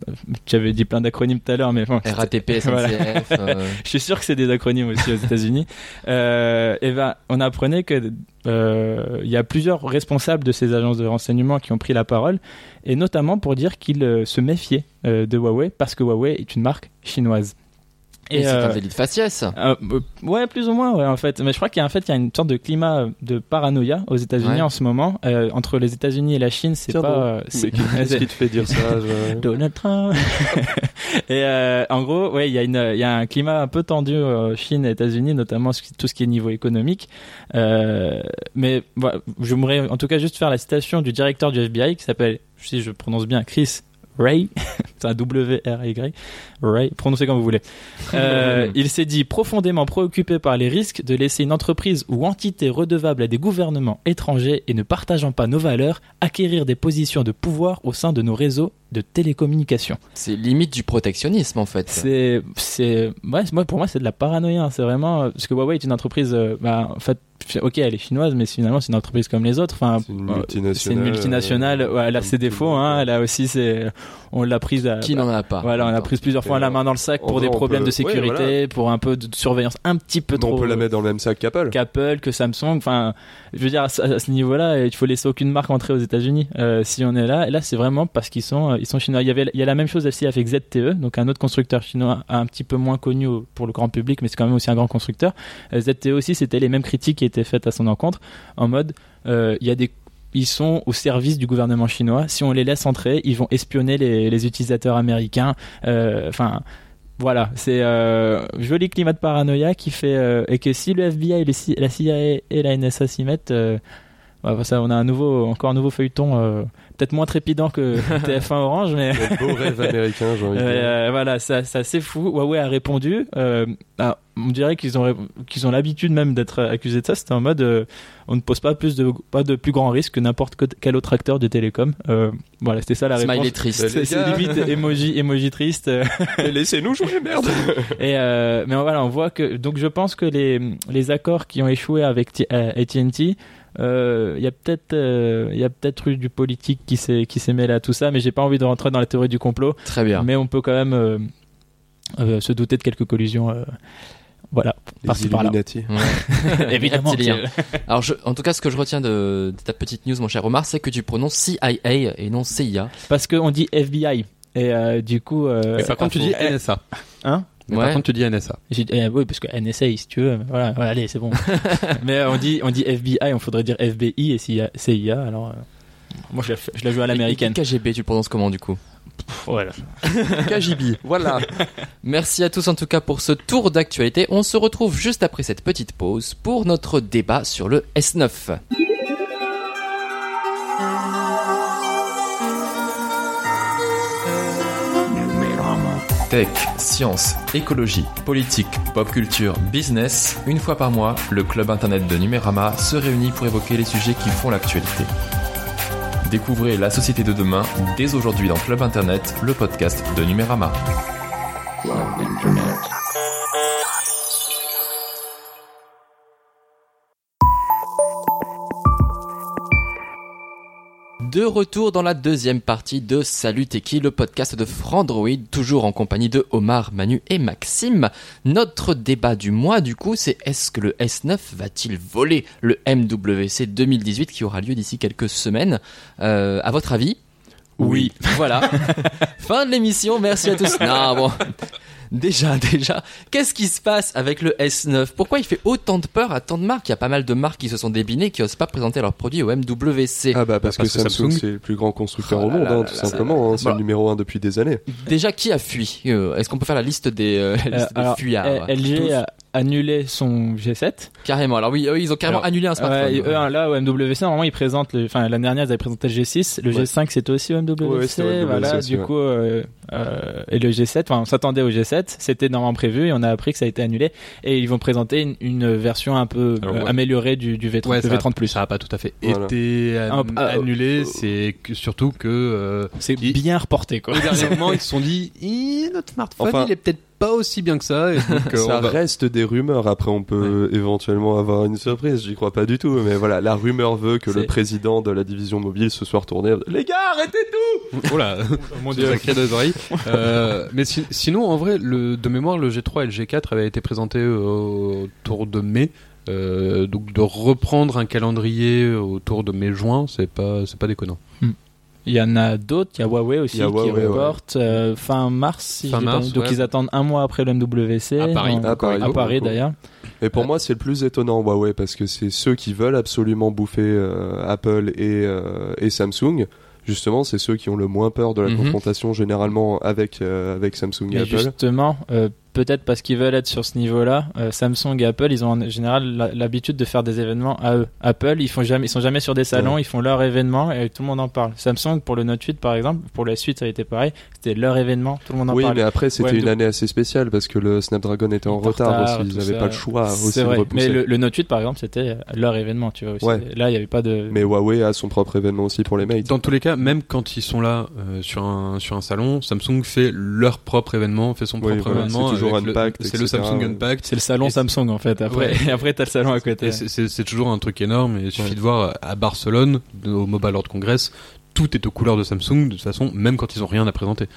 que j'avais dit plein d'acronymes tout à l'heure, mais bon, RATP, Voilà. SNCF. euh, je suis sûr que c'est des acronymes aussi aux États-Unis. Euh, et ben, on apprenait que euh, il y a plusieurs responsables de ces agences de renseignement qui ont pris la parole, et notamment pour dire qu'ils euh, se méfiaient de Huawei parce que Huawei est une marque chinoise. Et, c'est euh, un délit de faciès. euh, euh, ouais, plus ou moins, ouais, en fait. Mais je crois qu'il y a en fait il y a une sorte de climat de paranoïa aux États-Unis Ouais. en ce moment. Euh, entre les États-Unis et la Chine, c'est pas. Mais qu'est-ce qui te fait dire ça je- Donald Trump. et euh, en gros, ouais, il y a une, il y a un climat un peu tendu euh, Chine et États-Unis, notamment tout ce qui est niveau économique. Euh, mais voilà, je voudrais en tout cas juste faire la citation du directeur du FBI qui s'appelle, si je prononce bien, Chris Ray, c'est un W-R-Y, Ray, prononcez comme vous voulez. Euh, il s'est dit profondément préoccupé par les risques de laisser une entreprise ou entité redevable à des gouvernements étrangers et ne partageant pas nos valeurs acquérir des positions de pouvoir au sein de nos réseaux de télécommunications. C'est limite du protectionnisme en fait. C'est, c'est, ouais, moi pour moi c'est de la paranoïa. hein. C'est vraiment euh, parce que Huawei est une entreprise, euh, bah, en fait, ok, elle est chinoise, mais finalement c'est une entreprise comme les autres. Enfin, C'est une multinationale. c'est une multinationale. euh, ouais, elle a ses défauts. Hein, elle a aussi ses, on l'a prise. À, Qui n'en a pas voilà, on l'a prise plusieurs fois la main dans le sac pour vrai, des problèmes peut- de sécurité, ouais, voilà. pour un peu de surveillance un petit peu Mais trop. on peut la mettre dans le même sac qu'Apple. qu'Apple, que Samsung. Enfin, je veux dire, à ce, à ce niveau-là, il faut laisser aucune marque entrer aux États-Unis. Euh, si on est là, et là, c'est vraiment parce qu'ils sont, euh, chinois. Il y avait, il y a la même chose aussi avec ZTE, donc un autre constructeur chinois un petit peu moins connu pour le grand public, mais c'est quand même aussi un grand constructeur. Euh, ZTE aussi, c'était les mêmes critiques qui étaient faites à son encontre, en mode, euh, il y a des ils sont au service du gouvernement chinois. Si on les laisse entrer, ils vont espionner les, utilisateurs américains. Euh, Enfin, voilà, c'est euh, joli climat de paranoïa qui fait et que si le FBI, le la CIA et la NSA s'y mettent, ça, on a un nouveau, encore un nouveau feuilleton, peut-être moins trépidant que TF1 Orange, mais Le beau rêve américain, j'ai envie de dire. euh, voilà, ça, c'est assez fou. Huawei a répondu. Euh, ah, on dirait qu'ils ont qu'ils ont l'habitude même d'être accusés de ça. C'était en mode, euh, on ne pose pas plus de pas de plus grand risque que n'importe que- quel autre acteur de télécom. Euh, voilà, c'était ça la réponse. Smiley triste. C'est c'est limite emoji emoji triste. Laissez-nous jouer, merde et euh, mais voilà, on voit que donc je pense que les les accords qui ont échoué avec T- euh, AT&T Euh, Il y a peut-être, euh, il y a peut-être eu du politique qui s'est qui s'est mêlé à tout ça, mais j'ai pas envie de rentrer dans la théorie du complot. Très bien. Mais on peut quand même euh, euh, se douter de quelques collisions. euh, voilà, par-ci par-là. Ouais. Évidemment. Alors, je, en tout cas, ce que je retiens de, de ta petite news, mon cher Omar, c'est que tu prononces CIA et non CIA. Parce qu'on dit FBI. Et euh, du coup. euh, Mais par contre, tu dis NSA. Hein? Mais Ouais. par contre, tu dis NSA. Eh, oui, parce que NSA, si tu veux. Voilà, voilà, allez, c'est bon. mais euh, on dit, on dit FBI, on faudrait dire FBI et CIA, CIA alors. euh, moi, je la, je la joue à l'américaine. KGB, tu le prononces comment du coup? Pff, Voilà. KGB, voilà. Merci à tous en tout cas pour ce tour d'actualité. On se retrouve juste après cette petite pause pour notre débat sur le S9. Tech, science, écologie, politique, pop culture, business, une fois par mois, le club internet de Numérama se réunit pour évoquer les sujets qui font l'actualité. Découvrez la société de demain dès aujourd'hui dans Club Internet, le podcast de Numérama. De retour dans la deuxième partie de Salut Teki, le podcast de Frandroid, toujours en compagnie de Omar, Manu et Maxime. Notre débat du mois, du coup, c'est est-ce que le S9 va-t-il voler le MWC 2018 qui aura lieu d'ici quelques semaines? Euh, À votre avis? Oui. Voilà. fin de l'émission, merci à tous. Non, bon. Déjà, déjà, qu'est-ce qui se passe avec le S9 Pourquoi il fait autant de peur à tant de marques? Il y a pas mal de marques qui se sont débinées, qui osent pas présenter leurs produits au MWC. Ah bah parce, Parce que que Samsung, Samsung- c'est le plus grand constructeur Oh au monde, là hein, là tout là simplement. hein, c'est Voilà. le numéro un depuis des années. Déjà, qui a fui? Euh, Est-ce qu'on peut faire la liste des, euh, la liste Euh, alors, fuyards? LG a annulé son G7. Carrément. Alors oui, eux, ils ont carrément Alors, annulé un smartphone. Ouais, eux, là, au MWC, normalement, ils présentent, le- enfin, l'année dernière, ils avaient présenté le G6. Le Ouais. G5, c'était aussi au MWC. Ouais, ouais, c'était au MWC voilà, aussi, du ouais. coup, euh, euh, et le G7, enfin, on s'attendait au G7. C'était normalement prévu et on a appris que ça a été annulé. Et ils vont présenter une, une version un peu Alors, euh, ouais. améliorée du, du V30, Ouais, le ça, V30 Plus. ça a pas tout à fait Voilà. été an- Ah, ah, annulé. C'est que- surtout que euh, C'est il- bien reporté, quoi. au dernier moment, ils se sont dit, notre smartphone, Enfin- il est peut-être pas aussi bien que ça. Et donc, euh, ça va- reste des rumeurs. Après, on peut éventuellement avoir une surprise. J'y crois pas du tout. Mais voilà, la rumeur veut que le président de la division mobile se soit retourné. Les gars, arrêtez tout Oh là, Mon Dieu, des oreilles. Euh, mais si- sinon, en vrai, le, de mémoire, le G3 et le G4 avaient été présentés euh, autour de mai. Euh, donc de reprendre un calendrier autour de mai-juin, c'est pas, c'est pas déconnant. Il y en a d'autres, il y a Huawei aussi Il y a qui Huawei, ouais. reporte euh, fin mars. Si Fin donc ouais. ils attendent un mois après le MWC. À Paris. À à d'ailleurs. Et pour moi, c'est le plus étonnant Huawei parce que c'est ceux qui veulent absolument bouffer euh, Apple et, euh, et Samsung. Justement, c'est ceux qui ont le moins peur de la Mhm. confrontation généralement avec euh, avec Samsung et Mais Apple. justement, euh, peut-être parce qu'ils veulent être sur ce niveau-là, euh, Samsung et Apple, ils ont en général l'habitude de faire des événements à eux. Apple, ils font jamais, ils sont jamais sur des salons, Ouais. ils font leur événement et tout le monde en parle. Samsung pour le Note 8 par exemple, pour la suite ça a été pareil, c'était leur événement, tout le monde en Oui, parle. mais après, c'était Ouais, une de- année assez spéciale parce que le Snapdragon était en retard, retard, aussi. Ils n'avaient pas le choix aussi de vrai, repousser. mais le, le Note 8 par exemple, c'était leur événement, tu vois. Aussi. Ouais. Là, il n'y avait pas de. Mais Huawei a son propre événement aussi pour les mates. Dans tous les cas, même quand ils sont là euh, sur un sur un salon, Samsung fait leur propre événement, fait son Oui, propre événement. Toujours avec le- Unpacked, C'est le Samsung. Unpacked. C'est le salon Et- Samsung en fait. Après, Ouais. après t'as le salon à côté. C'est- toujours un truc énorme. Et il suffit Ouais. de voir à Barcelone, au Mobile World Congress, tout est aux couleurs de Samsung de toute façon, même quand ils ont rien à présenter.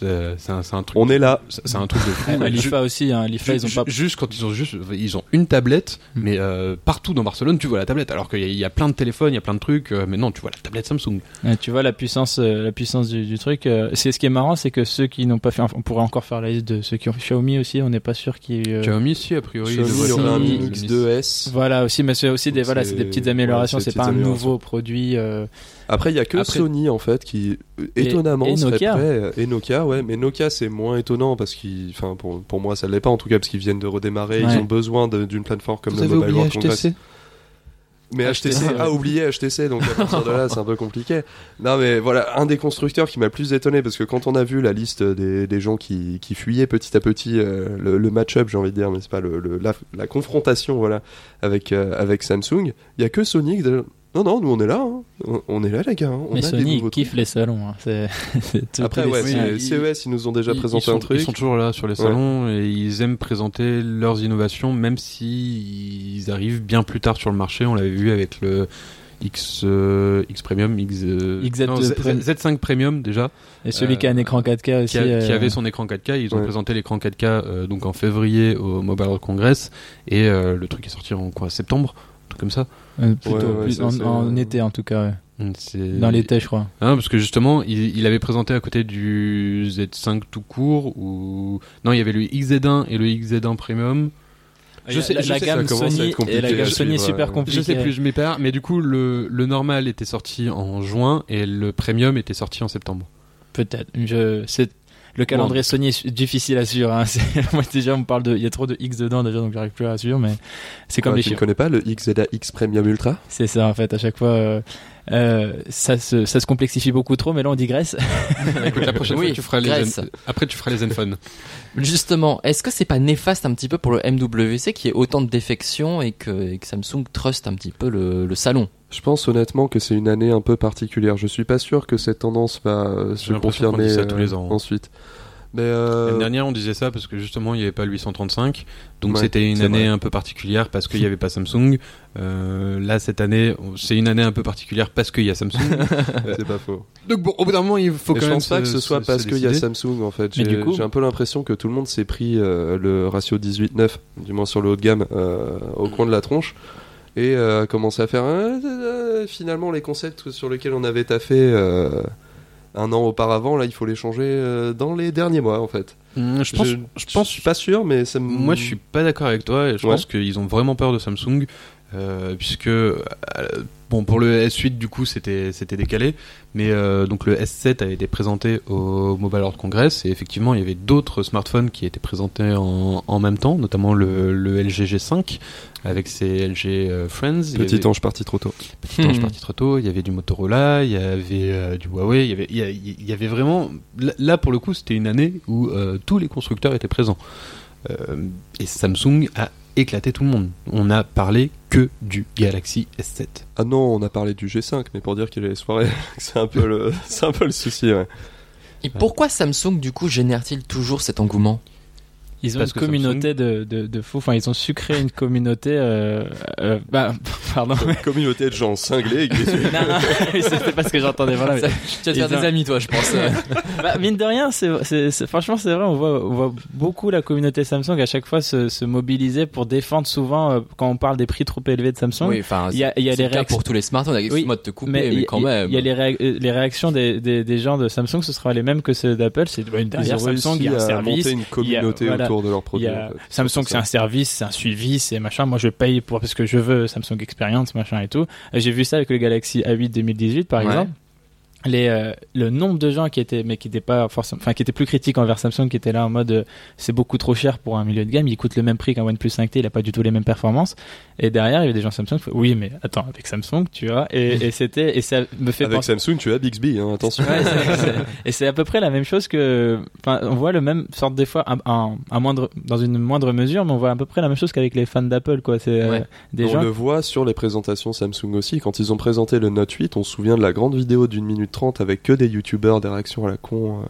C'est c'est un, c'est un truc. On est là. C'est un truc de fou. À Ju- l'IFA aussi, hein, l'IFA ils ont pas. Juste quand ils ont juste, ils ont une tablette, Hmm. mais euh, partout dans Barcelone, tu vois la tablette. Alors qu'il y, a- il y a plein de téléphones, il y a plein de trucs, euh, mais non, tu vois la tablette Samsung. Ouais, tu vois la puissance, euh, la puissance du, du truc. euh, c'est ce qui est marrant, c'est que ceux qui n'ont pas fait, on pourrait encore faire la liste de ceux qui ont fait Xiaomi aussi. On n'est pas sûr qu'ils. euh, Xiaomi, si a priori. Xiaomi, un une- Mi une X2S. Voilà aussi, mais c'est aussi des voilà, c'est- des petites améliorations. ouais, c'est pas un nouveau produit. Après, il y a que Après- Sony en fait qui étonnamment et serait Nokia. prêt euh, et Nokia, ouais, mais Nokia c'est moins étonnant parce qu'ils, enfin pour, pour moi ça l'est pas en tout cas parce qu'ils viennent de redémarrer, Ouais. ils ont besoin d'une plateforme comme Vous le avez Mobile oublié World Congress. HTC Mais HTC, HTC, ah oublié HTC, donc à partir de là c'est un peu compliqué. Non mais voilà, un des constructeurs qui m'a le plus étonné parce que quand on a vu la liste des, des gens qui, qui fuyaient petit à petit euh, le, le match-up, j'ai envie de dire, mais c'est pas le, le- la, la confrontation voilà avec euh, avec Samsung, il y a que Sony que Non, non, nous on est là. hein. On- On est là, les gars. hein. On Mais a des Sony nouveaux kiffe trucs. les salons. hein. C'est- c'est tout- Après, les- ouais, Oui, c'est- ils- CES, ils nous ont déjà Ils- présenté ils sont, un truc. Ils sont toujours là sur les Ouais. salons et ils aiment présenter leurs innovations, même si ils arrivent bien plus tard sur le marché. On l'avait vu avec le X, euh, X Premium, X, euh, XZ non, Z- Premium. Z5 Premium déjà, Et celui Euh, qui a un écran 4K aussi. qui, a- qui euh, avait son écran 4K. Ils ont Ouais. présenté l'écran 4K euh, donc en février au Mobile World Congress et euh, le truc est sorti en quoi septembre, un truc comme ça. Euh, plutôt, Ouais, ouais, plus- ça, en, été en tout cas. ouais. Mm, Dans l'été, je crois. Hein, parce que justement, il, il avait présenté à côté du Z5 tout court ou non, il y avait le XZ1 et le XZ1 Premium. Je sais- la, je la sais, gamme ça Sony et la gamme Sony est super compliquée. Je sais plus, je m'épère, mais du coup, le, le normal était sorti en juin et le premium était sorti en septembre. Peut-être. Je, c'est, le calendrier Sony est difficile à suivre. Hein. Moi, déjà, on me parle de, il y a trop de X dedans déjà, donc j'arrive plus à suivre, mais c'est comme Ouais, les tu ne connais pas le XZA-X Premium Ultra? C'est ça, en fait, à chaque fois, euh, euh, ça se, ça se complexifie beaucoup trop, mais là, on digresse. Écoute, la prochaine Oui, fois, tu feras les. Zen- après tu feras les Zenfone. Justement, est-ce que c'est pas néfaste un petit peu pour le MWC qui ait autant de défections et que, et que Samsung trust un petit peu le, le salon? Je pense honnêtement que c'est une année un peu particulière. Je suis pas sûr que cette tendance va euh, se confirmer tous euh, les ans. ensuite. Mais euh, L'année dernière, on disait ça parce que justement, il n'y avait pas le 835. Donc Ouais, c'était une année vrai. un peu particulière parce qu'il n'y avait pas Samsung. Euh, là, cette année, c'est une année un peu particulière parce qu'il y a Samsung. c'est pas faux. donc bon, au bout d'un moment, il faut Mais quand je même pense pas que ce soit parce qu'il y a. Samsung en fait. Mais J'ai du coup- j'ai un peu l'impression que tout le monde s'est pris euh, le ratio 18-9, du moins sur le haut de gamme, euh, au coin de la tronche. Et euh, a commencé à faire euh, euh, finalement les concepts sur lesquels on avait taffé euh, un an auparavant, là il faut les changer euh, dans les derniers mois en fait. Hum, Je pense, je, je pense je suis pas sûr, mais ça Moi, je suis pas d'accord avec toi et je Ouais. pense qu'ils ont vraiment peur de Samsung. Euh, puisque euh, bon pour le S8 du coup c'était c'était décalé mais euh, donc le S7 a été présenté au Mobile World Congress et effectivement il y avait d'autres smartphones qui étaient présentés en, en même temps notamment le, le LG G5 avec ses LG euh, Friends Petit avait- ange parti trop tôt. Petit ange Hmm. parti trop tôt, il y avait du Motorola, il y avait euh, du Huawei, il y avait, il y a- il y avait vraiment... Là, là, pour le coup, c'était une année où euh, tous les constructeurs étaient présents. Euh, et Samsung a éclaté tout le monde. On n'a parlé que du Galaxy S7. Ah non, on a parlé du G5, mais pour dire qu'il se foirer, c'est un peu le, c'est un peu le souci. Ouais. Et pourquoi Samsung du coup génère-t-il toujours cet engouement? Ils ont Parce une communauté de, de, de fous. Enfin, ils ont su créer une communauté. Euh, euh, bah, pardon. Une communauté de gens cinglés. non, non, c'était pas ce que j'entendais. Voilà, mais- Ça- Tu vas te faire ont- des amis toi je pense. bah, mine de rien, c'est, franchement, c'est vrai. On voit, on voit beaucoup la communauté Samsung à chaque fois se, se mobiliser pour défendre souvent euh, quand on parle des prix trop élevés de Samsung. oui, enfin, Il y a- y a les le cas réactions- pour tous les smartphones. Excuse-moi de te couper, mais, y quand même. Il y a les, réa- les réactions des, des, des gens de Samsung, ce sera les mêmes que ceux d'Apple. C'est bah, Ils derrière ont Samsung, il y a un service. monter une communauté voilà, autour de leurs Il produits. y a en fait. Samsung, c'est un service, c'est un suivi, c'est machin. Moi, je paye pour parce que je veux Samsung Experience, machin et tout. J'ai vu ça avec le Galaxy A8 2018, par Ouais. exemple. Les, euh, le nombre de gens qui étaient, mais qui étaient pas forcément, enfin, qui étaient plus critiques envers Samsung, qui étaient là en mode, euh, c'est beaucoup trop cher pour un milieu de gamme. Il coûte le même prix qu'un OnePlus 5T, il a pas du tout les mêmes performances. Et derrière, il y avait des gens Samsung oui, mais attends, avec Samsung, tu vois. Et, et c'était, et ça me fait Avec penser. Samsung, tu as Bixby, hein, attention. Ouais, et c'est à peu près la même chose que, on voit le même sorte des fois, un, un- un moindre, dans une moindre mesure, mais on voit à peu près la même chose qu'avec les fans d'Apple, quoi. C'est euh, Ouais. des on gens. le voit sur les présentations Samsung aussi. Quand ils ont présenté le Note 8, on se souvient de la grande vidéo d'une minute trente avec que des youtubeurs, des réactions à la con. euh,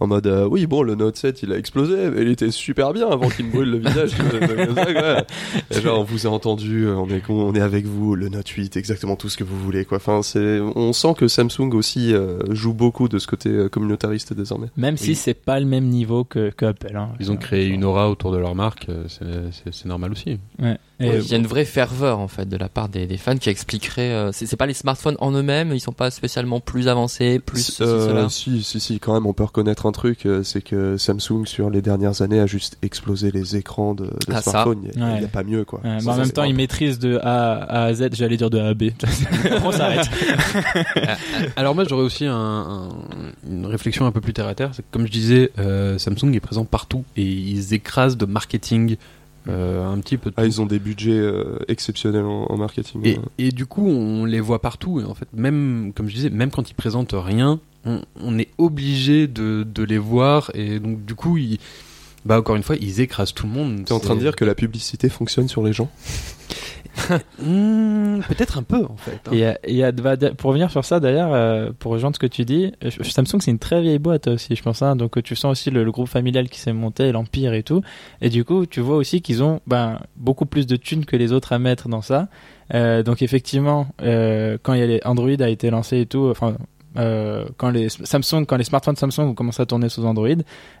en mode, euh, oui, bon, le Note 7, il a explosé, mais il était super bien avant qu'il me brûle le visage. Et genre, on vous a entendu, on est, con- on est avec vous, le Note 8, exactement tout ce que vous voulez, quoi. Enfin, c'est, on sent que Samsung aussi euh, joue beaucoup de ce côté communautariste désormais. Même si Oui. c'est pas le même niveau que, que Apple. Hein. Ils ont créé une aura autour de leur marque, c'est- normal aussi. Ouais. Et, Il y a une vraie ferveur en fait de la part des, des fans qui expliquerait. euh, c'est pas les smartphones en eux-mêmes, ils sont pas spécialement plus avancés, plus Euh, cela. si, si, si, quand même, on peut reconnaître un truc, euh, c'est que Samsung, sur les dernières années, a juste explosé les écrans de, de Ah, smartphones. Il n'y a, Ouais. pas mieux, quoi. Ouais, mais Ça, en ça, même temps, ils maîtrisent de A à Z, j'allais dire de A à B. on s'arrête. Alors moi j'aurais aussi un- un- une réflexion un peu plus terre à terre. Comme je disais, euh, Samsung est présent partout et ils écrasent de marketing un petit peu de Ah, tout. ils ont des budgets euh, exceptionnels en, en marketing. Et, hein. et du coup, on les voit partout. Et en fait, même, comme je disais, même quand ils présentent rien, on, on est obligé de, de les voir. Et donc, du coup, ils, bah, encore une fois, ils écrasent tout le monde. T'es en train de dire que la publicité fonctionne sur les gens? Hmm, Peut-être un peu en fait. hein. Pour revenir sur ça d'ailleurs, euh, pour rejoindre ce que tu dis, Samsung c'est une très vieille boîte aussi, je pense. hein. donc euh, tu sens aussi le, groupe familial qui s'est monté, l'empire et tout. Et du coup, tu vois aussi qu'ils ont ben, beaucoup plus de thunes que les autres à mettre dans ça. Euh, donc effectivement, quand Android a été lancé et tout, enfin. quand les Samsung, quand les smartphones Samsung ont commencé à tourner sous Android,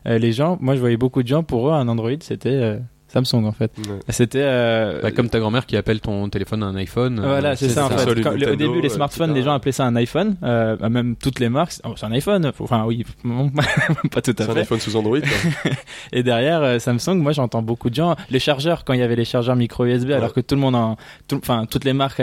les gens, moi je voyais beaucoup de gens pour eux un Android c'était Samsung en fait. Ouais. C'était euh, Bah, comme ta grand-mère qui appelle ton téléphone un iPhone. euh, voilà, c'est ça, en fait. Quand- au début, les euh, smartphones, etc. les gens appelaient ça un iPhone. Euh, même toutes les marques, oh, c'est un iPhone. Enfin, oui, pas tout à C'est un fait. iPhone sous Android. quoi. Et derrière, euh, Samsung, moi, j'entends beaucoup de gens. Les chargeurs, quand il y avait les chargeurs micro USB, alors que tout le monde, en, tout- enfin, toutes les marques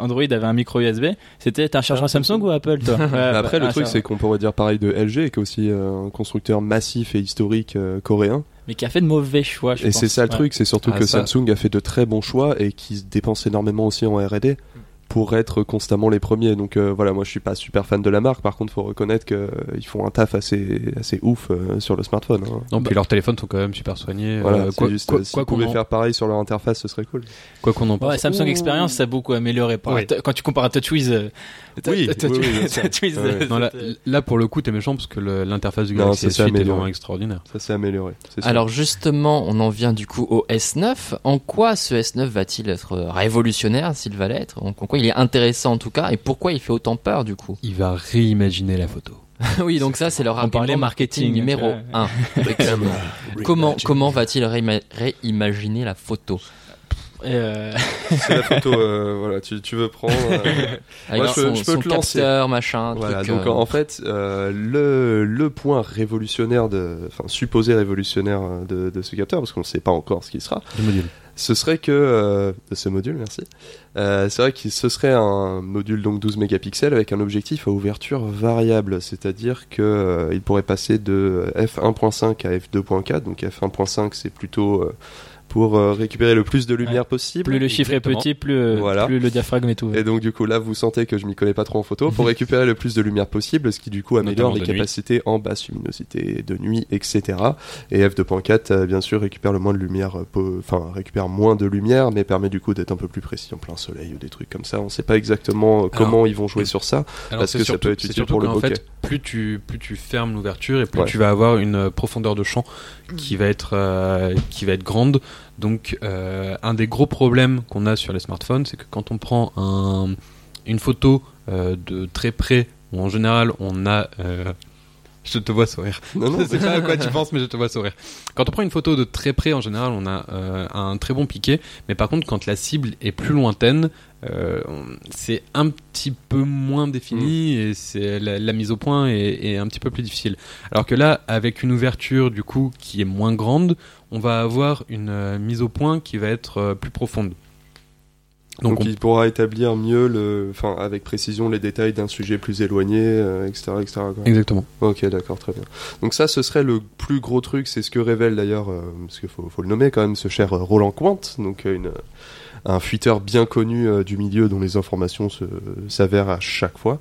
Android avaient un micro USB. C'était un chargeur Samsung ou Apple, toi bah, après, le un truc, c'est qu'on pourrait dire pareil de LG, qui est aussi euh, un constructeur massif et historique euh, coréen. Mais qui a fait de mauvais choix. Je Et c'est ça le Ouais. truc, c'est surtout Ah, que ça. Samsung a fait de très bons choix et qui se dépense énormément aussi en R&D pour être constamment les premiers. Donc euh, voilà, moi je suis pas super fan de la marque. Par contre, faut reconnaître qu'ils font un taf assez assez ouf euh, sur le smartphone. hein. Non, puis leurs téléphones sont quand même super soignés. Voilà, euh, c'est quoi juste, quoi- euh, qu'on pouvaient en, faire pareil sur leur interface, ce serait cool. quoi qu'on en pense. Ouais, Samsung Experience, ça a beaucoup amélioré. Par. Quand tu compares à TouchWiz, euh, Oui, euh, là, pour le coup, t'es méchant parce que l'interface du Non, Galaxy ça s'est S8 est vraiment extraordinaire. Ça s'est amélioré. Alors justement, on en vient du coup au S9. En quoi ce S9 va-t-il être révolutionnaire s'il va l'être? En quoi il est intéressant en tout cas et pourquoi il fait autant peur du coup Il va réimaginer la photo. Oui, donc ça c'est leur On argument parlait marketing, numéro tu vois. 1. comment comment va-t-il réima- réimaginer la photo euh, c'est la photo. euh, voilà, tu, tu veux prendre. euh, Avec Moi, je peux- son, je peux son te lancer. capteur, machin, Voilà, truc, donc euh, en fait, euh, le, le point révolutionnaire, de, enfin supposé révolutionnaire de, de ce capteur, parce qu'on ne sait pas encore ce qu'il sera, Du module. Ce serait que euh, ce module, merci. Euh, c'est vrai que ce serait un module donc 12 mégapixels avec un objectif à ouverture variable, c'est-à-dire que euh, il pourrait passer de f1.5 à f2.4. Donc f1.5 c'est plutôt euh, pour euh, récupérer le plus de lumière possible. plus le chiffre Exactement. est petit, plus, euh, Voilà. plus le diaphragme est ouvert. Et donc du coup là vous sentez que je m'y connais pas trop en photo pour récupérer le plus de lumière possible, ce qui du coup améliore les nuit. capacités en basse luminosité de nuit, etc. Et f2.4 euh, bien sûr récupère le moins de lumière, euh, enfin récupère moins de lumière, mais permet du coup d'être un peu plus précis en plein soleil ou des trucs comme ça. On sait pas exactement comment ils vont jouer sur ça. Alors, Parce que ça peut être utile pour le bokeh. fait, plus tu, plus tu fermes l'ouverture et plus Ouais. tu vas avoir une profondeur de champ qui va être, euh, qui va être grande. Donc, euh, un des gros problèmes qu'on a sur les smartphones, c'est que quand on prend un, une photo euh, de très près, où en général on a. euh, je te vois sourire. Non non, sais pas à quoi tu penses, mais je te vois sourire. Quand on prend une photo de très près, en général, on a un très bon piqué. Mais par contre, quand la cible est plus lointaine, c'est un petit peu moins défini et c'est la, la mise au point est, est un petit peu plus difficile. Alors que là, avec une ouverture du coup qui est moins grande, on va avoir une euh, mise au point qui va être euh, plus profonde. Donc, Donc, on- il pourra établir mieux le, enfin avec précision les détails d'un sujet plus éloigné, euh, etc., exactement. Ok, d'accord, très bien. Donc ça, ce serait le plus gros truc, c'est ce que révèle d'ailleurs, euh, parce qu'il faut, faut le nommer quand même, ce cher Roland Quant, donc euh, une, un fuiteur bien connu euh, du milieu dont les informations s'avèrent à chaque fois.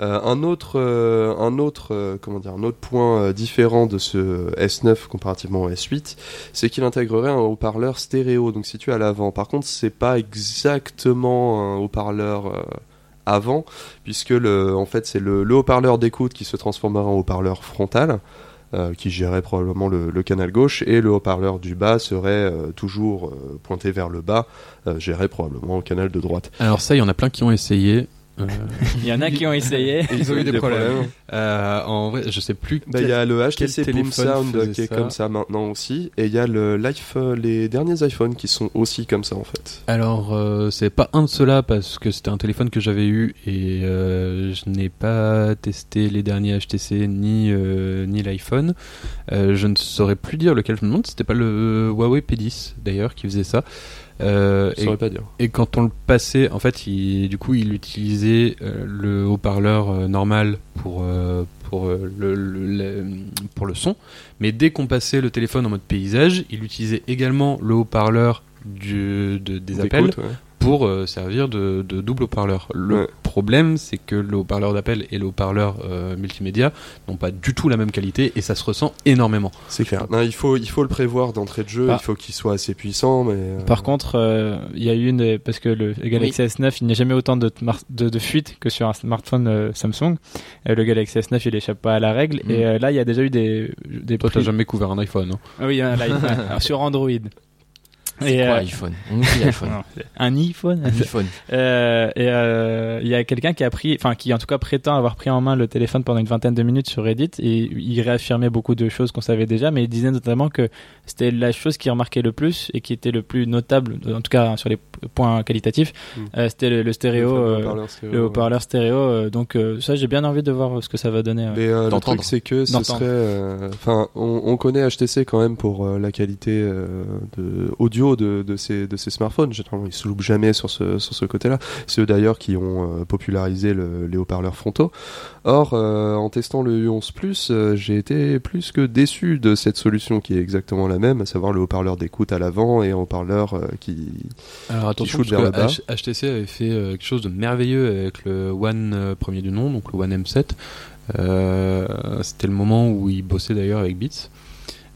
Euh, un autre, euh, un autre, comment dire, un autre point différent de ce S9 comparativement au S8, c'est qu'il intégrerait un haut-parleur stéréo, donc situé à l'avant. Par contre, c'est pas exactement un haut-parleur. avant, puisque en fait c'est le haut-parleur d'écoute qui se transformera en haut-parleur frontal, euh, qui gérerait probablement le, canal gauche, et le haut-parleur du bas serait euh, toujours euh, pointé vers le bas, géré probablement au canal de droite. Alors ça, il y en a plein qui ont essayé. Euh, Il y en a qui ont essayé. ils ont eu des problèmes. Euh, en vrai, je sais plus. Bah, Il y a le HTC Boom téléphone Sound qui est ça comme ça maintenant aussi, et il y a le l'iPhone- les derniers iPhones qui sont aussi comme ça en fait. Alors, euh, c'est pas un de ceux-là parce que c'était un téléphone que j'avais eu et euh, je n'ai pas testé les derniers HTC ni, euh, ni l'iPhone. Euh, je ne saurais plus dire lequel je me demande. C'était pas le Huawei P10 d'ailleurs qui faisait ça. Euh, Je et, saurais pas dire. et quand on le passait, en fait, il, du coup, il utilisait euh, le haut-parleur euh, normal pour, pour, le, le- le- pour le son. Mais dès qu'on passait le téléphone en mode paysage, il utilisait également le haut-parleur de- des appels ouais. Pour euh, servir de, de double haut-parleur. Le Ouais. problème, c'est que le haut-parleur d'appel et le haut-parleur euh, multimédia n'ont pas du tout la même qualité et ça se ressent énormément. C'est clair. Non, il faut, il faut le prévoir d'entrée de jeu. Il faut qu'il soit assez puissant, mais. euh, Par contre, euh, il y a eu une parce que le Galaxy S9, il n'y a jamais autant de, de, de fuites que sur un smartphone euh, Samsung. Euh, le Galaxy S9, il échappe pas à la règle. Mm. Et euh, là, il y a déjà eu des des Toi, t'as prix- jamais couvert un iPhone. hein. Ah oui, un ouais, sur Android. C'est quoi euh, iPhone? On oublie iPhone. non, c'est un iPhone. Un iPhone. Euh, et euh, il y a quelqu'un qui a pris, enfin qui en tout cas prétend avoir pris en main le téléphone pendant une vingtaine de minutes sur Reddit et il réaffirmait beaucoup de choses qu'on savait déjà, mais il disait notamment que c'était la chose qui remarquait le plus et qui était le plus notable, en tout cas sur les points qualitatifs, Mm. euh, c'était le, le stéréo, le euh, haut-parleur stéréo, ouais. euh, donc euh, ça, j'ai bien envie de voir ce que ça va donner. Mais euh, le truc, c'est que ce serait. euh, Enfin, on, on connaît HTC quand même pour euh, la qualité euh, de audio de, de ces de ces smartphones. Généralement, ils se loupent jamais sur ce sur ce côté-là. C'est eux d'ailleurs qui ont euh, popularisé le, les haut-parleurs frontaux. Or, euh, en testant le U11 Plus, euh, j'ai été plus que déçu de cette solution qui est exactement la même, à savoir le haut-parleur d'écoute à l'avant et un haut-parleur qui. Alors attention, shoot vers que le bas. H- HTC avait fait quelque chose de merveilleux avec le One premier du nom, donc le One M7. Euh, C'était le moment où ils bossaient d'ailleurs avec Beats.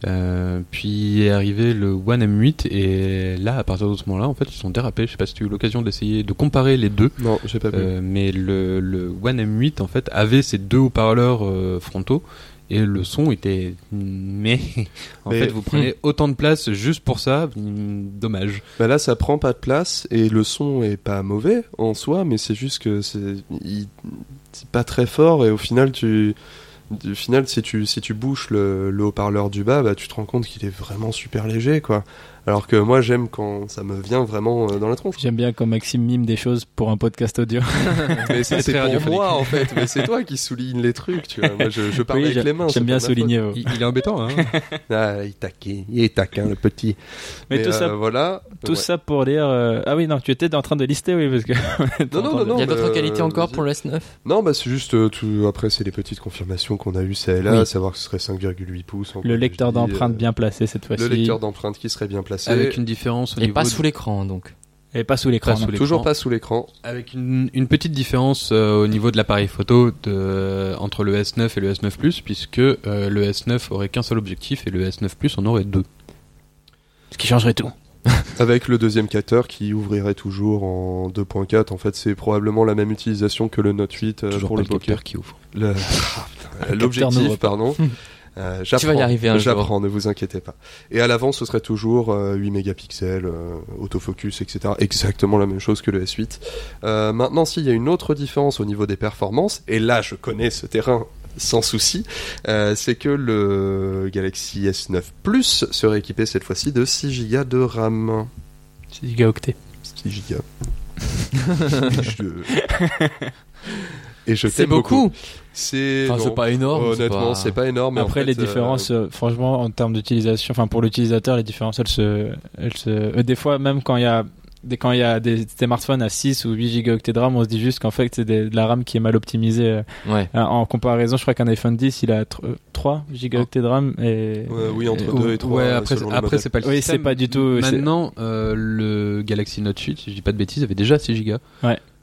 Euh, puis est arrivé le One M8 et là, à partir de ce moment-là, en fait, ils sont dérapés. Je sais pas si tu as eu l'occasion d'essayer de comparer les deux. Non, j'ai pas. Euh, mais le, le One M8 en fait avait ces deux haut-parleurs euh, frontaux et le son était mais en Mais- fait vous prenez autant de place juste pour ça hum, dommage Bah là, ça prend pas de place et le son est pas mauvais en soi, mais c'est juste que c'est il- c'est pas très fort et au final, tu, au final, si tu si tu bouches le, le haut-parleur du bas, bah tu te rends compte qu'il est vraiment super léger, quoi. Alors que moi, j'aime quand ça me vient vraiment euh, dans la tronche. J'aime bien quand Maxime mime des choses pour un podcast audio. Mais C'est pour moi en fait, mais c'est toi qui souligne les trucs, tu vois. Moi, je, je parle Oui, avec les mains. J'aime bien souligner. il, il est embêtant hein Ah, il taquin, il est taquin le petit. Mais tout euh, ça, voilà. tout Ouais. ça pour dire. euh, Ah oui, non, tu étais en train de lister, oui, parce que. Non, non, non, non. Il y a d'autres bah, qualités encore vas-y. pour le S9 Non, bah c'est juste euh, tout. Après, c'est les petites confirmations qu'on a eues ça et là, Oui. à savoir que ce serait 5,8 pouces. Le lecteur je dis, d'empreinte euh, bien placé cette fois-ci. Le lecteur d'empreinte qui serait bien placé. Avec une différence au Et niveau pas de- sous l'écran donc. Et pas sous l'écran. Toujours pas sous l'écran. avec une, une petite différence euh, au niveau de l'appareil photo de, entre le S9 et le S9 Plus puisque euh, le S9 aurait qu'un seul objectif et le S9 Plus en aurait deux Ce qui changerait tout. Avec le deuxième capteur qui ouvrirait toujours en 2.4. En fait, c'est probablement la même utilisation que le Note 8 euh, toujours pour pas le le capteur qui ouvre L'objectif, pardon. Euh, Tu vas y j'apprends. arriver un jour. J'apprends, ne vous inquiétez pas. Et à l'avant, ce serait toujours euh, 8 mégapixels, euh, autofocus, etc. Exactement la même chose que le S8. Euh, maintenant, s'il y a une autre différence au niveau des performances, et là, je connais ce terrain sans souci, euh, c'est que le Galaxy S9 Plus serait équipé cette fois-ci de 6 Go de RAM. 6 gigaoctets. 6 Go. Et je- Et je C'est t'aime beaucoup. C'est Enfin, pas énorme. Honnêtement, c'est pas énorme. en Après, fait, les euh, différences, euh, franchement, en termes d'utilisation, enfin pour l'utilisateur, les différences, elles se, elles se, euh, des fois, même quand il y a des, quand il y a des, des smartphones à 6 ou 8 gigaoctets de RAM, on se dit juste qu'en fait, c'est de la RAM qui est mal optimisée. Ouais. En comparaison, je crois qu'un iPhone 10, il a tr- euh, 3 gigaoctets de RAM et. Ouais, oui, entre et- 2 et 3. ouais après, c'est- après c'est pas le Oui, système. c'est pas du tout- maintenant euh, le Galaxy Note 8 si je dis pas de bêtises avait déjà 6 Go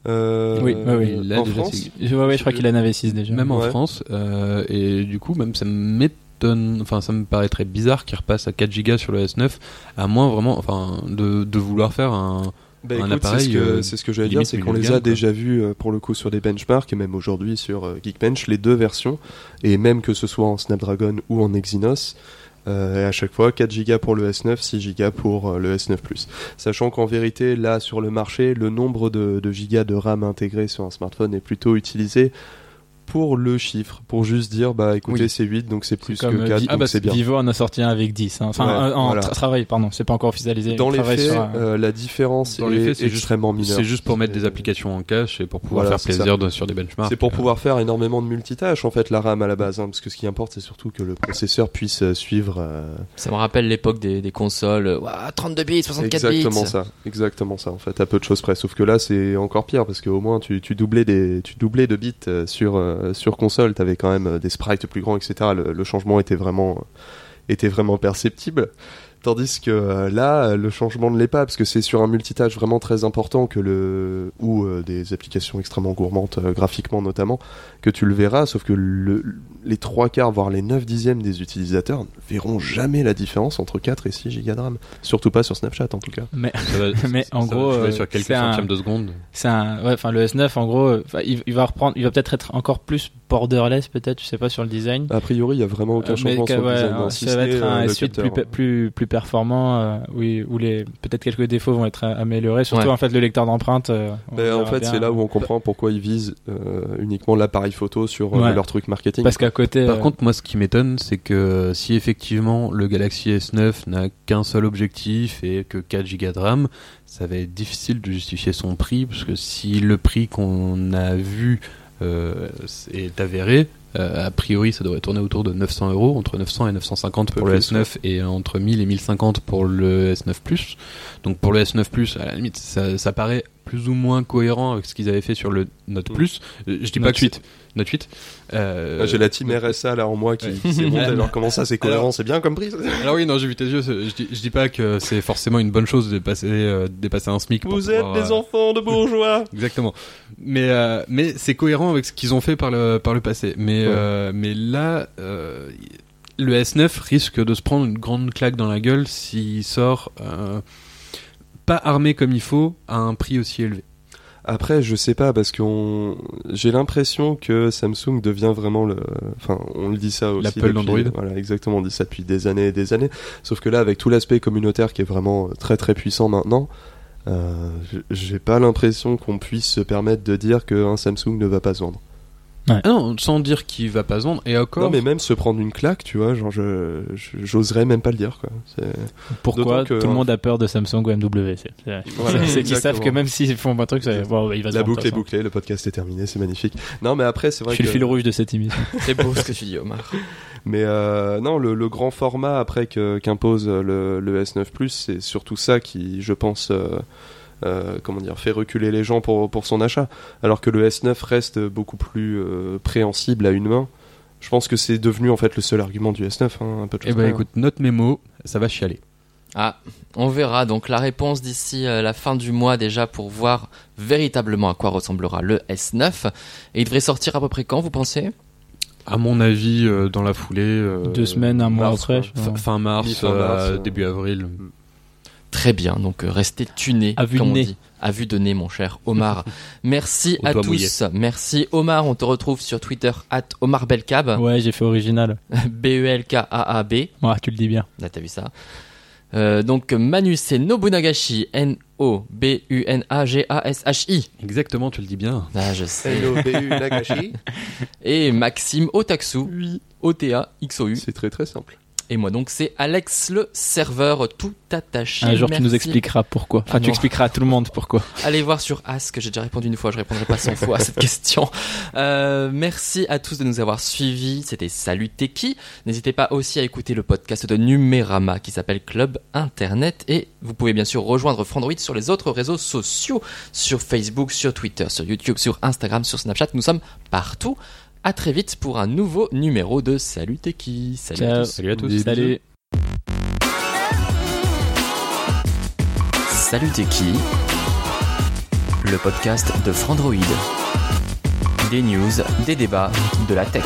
Euh, Oui. Il en déjà France, Ouais, ouais, je crois qu'il en avait 6 déjà. même en. France euh, et du coup même ça m'étonne enfin ça me paraîtrait bizarre qu'il repasse à 4 Go sur le S9 à moins vraiment enfin de, de vouloir faire un Bah, un écoute, appareil, c'est ce que, euh, c'est ce que j'allais dire, c'est qu'on les a quoi. déjà vus euh, pour le coup sur des benchmarks et même aujourd'hui sur euh, Geekbench, les deux versions, et même que ce soit en Snapdragon ou en Exynos, euh, et à chaque fois 4 Go pour le S9, 6 Go pour euh, le S9 Plus. Sachant qu'en vérité, là sur le marché, le nombre de, de gigas de RAM intégrés sur un smartphone est plutôt utilisé pour le chiffre, pour juste dire bah écoutez Oui. c'est 8 donc c'est plus comme, que euh, 4 Vi- donc ah bah, c'est bien. Vivo en a sorti un avec 10. hein. Enfin, Ouais, euh, en voilà. tra- travail, pardon, c'est pas encore officialisé. Dans les faits, sur un- euh, la différence Dans est les faits, c'est juste- extrêmement mineure. c'est juste pour mettre des applications en cache et pour pouvoir Voilà, faire plaisir de- sur des benchmarks C'est pour Euh, pouvoir faire énormément de multitâches en fait la RAM à la base, hein, parce que ce qui importe c'est surtout que le processeur puisse euh, suivre. euh, Ça me rappelle l'époque des, des consoles. euh, Ouah, 32 bits, 64 exactement bits. ça, exactement ça en fait, à peu de choses près. Sauf que là c'est encore pire parce qu'au moins tu, tu doublais des, tu doublais de bits euh, sur euh, sur console, t'avais quand même euh, des sprites plus grands, etc. Le, le changement était vraiment était vraiment perceptible. Tandis que euh, là, le changement ne l'est pas, parce que c'est sur un multitâche vraiment très important que le ou euh, des applications extrêmement gourmandes, euh, graphiquement notamment, que tu le verras, sauf que le, les trois quarts, voire les 9 dixièmes des utilisateurs ne verront jamais la différence entre 4 et 6 gigas de RAM. Surtout pas sur Snapchat en tout cas. Mais, va- mais en va gros, euh, sur quelques c'est un- centièmes de seconde. c'est un, ouais, enfin le S9 en gros, il, il va reprendre, il va peut-être être encore plus borderless peut-être, je sais pas sur le design. A priori, il y a vraiment aucun mais changement que- sur le design. hein, hein, si ça va être un euh, le S8 plus, capteur. pe- plus, plus performant, euh, oui, où les peut-être quelques défauts vont être améliorés. Surtout Ouais. en fait le lecteur d'empreintes. euh, Ben, en fait, c'est là où on comprend pourquoi ils visent euh, uniquement l'appareil photo sur euh, Ouais. leur truc marketing. parce qu'à côté, Par euh, contre, moi, ce qui m'étonne, c'est que si effectivement le Galaxy S9 n'a qu'un seul objectif et que 4 Go de RAM, ça va être difficile de justifier son prix, parce que si le prix qu'on a vu est avéré, euh, a priori, ça devrait tourner autour de 900 euros, entre 900 et 950 pour le plus, S9 et entre 1000 et 1050 pour le S9 Plus. Donc pour le S9 Plus, à la limite, ça, ça paraît plus ou moins cohérent avec ce qu'ils avaient fait sur le Note Mm. Plus. Euh, Je dis Note pas que c'est- Note 8. Euh, Ah, J'ai la team RSA là en moi qui, Ouais. montée. Alors comment ça, c'est cohérent, Alors- c'est bien comme prix ça Alors oui, non, j'ai vu tes yeux. c'est- Je dis, je dis pas que c'est forcément une bonne chose de dépasser, euh, de dépasser un SMIC. Vous êtes pouvoir, des euh, enfants de bourgeois. Exactement. Mais euh, mais c'est cohérent avec ce qu'ils ont fait par le par le passé. Mais Ouais. euh, mais là, euh, le S9 risque de se prendre une grande claque dans la gueule s'il sort euh, pas armé comme il faut à un prix aussi élevé. Après, je sais pas parce qu'on, j'ai l'impression que Samsung devient vraiment le, enfin, on le dit ça aussi. L'Apple d'Android. Voilà, exactement, on dit ça depuis des années et des années. Sauf que là, avec tout l'aspect communautaire qui est vraiment très très puissant maintenant, euh, j'ai pas l'impression qu'on puisse se permettre de dire qu'un Samsung ne va pas se vendre. Ah non, sans dire qu'il va pas se vendre. Et encore. Non, mais même se prendre une claque, tu vois, genre, je, je- j'oserais même pas le dire, quoi. Pourquoi que- tout le monde a peur de Samsung ou MW C'est c'est- Voilà, qu'ils savent que même s'ils font un truc, ça, bon, il va se La boucle est bouclée, le podcast est terminé, c'est magnifique. Non, mais après, c'est vrai Je suis que. le fil rouge de cette émission. C'est beau ce que tu dis, Omar. Mais euh, non, le, le grand format après que- qu'impose le, le S9 Plus, c'est surtout ça qui, je pense, euh, comment dire, fait reculer les gens pour, pour son achat. Alors que le S9 reste beaucoup plus euh, préhensible à une main. Je pense que c'est devenu en fait le seul argument du S9. Hein, un peu de Eh ben près, écoute, notre mémo, ça va chialer. Ah, on verra donc la réponse d'ici euh, la fin du mois déjà pour voir véritablement à quoi ressemblera le S9. Et il devrait sortir à peu près quand, vous pensez? À mon avis, euh, dans la foulée. euh, Deux semaines, un mois mars, après. Fin, mars, euh, euh. début avril. Très bien, donc euh, restez tunés, À vue comme de on nez. dit. À vue de nez, mon cher Omar. Merci Au à tous. mouillé. Merci Omar, on te retrouve sur Twitter at Omar Belkab. Ouais, j'ai fait original. B-E-L-K-A-A-B. Ouais, tu le dis bien. Là, t'as vu ça. Euh, donc Manu, c'est Nobunagashi. N-O-B-U-N-A-G-A-S-H-I. Exactement, tu le dis bien. Ah, je sais. Et Maxime Otaksu. O-T-A-X-O-U. C'est très très simple. Et moi donc c'est Alex le serveur tout attaché. Un jour, tu nous expliqueras pourquoi. Enfin, Ah tu expliqueras à tout le monde pourquoi. Allez voir sur Ask, j'ai déjà répondu une fois, je répondrai pas 100 fois à cette question. Euh, merci à tous de nous avoir suivis, c'était Salut Teki. N'hésitez pas aussi à écouter le podcast de Numérama qui s'appelle Club Internet et vous pouvez bien sûr rejoindre Frandroid sur les autres réseaux sociaux, sur Facebook, sur Twitter, sur YouTube, sur Instagram, sur Snapchat, nous sommes partout. À très vite pour un nouveau numéro de Salut Teki. Salut à tous. Salut à tous. Salut. Salut t'es qui Le podcast de Frandroid. Des news, des débats, de la tech.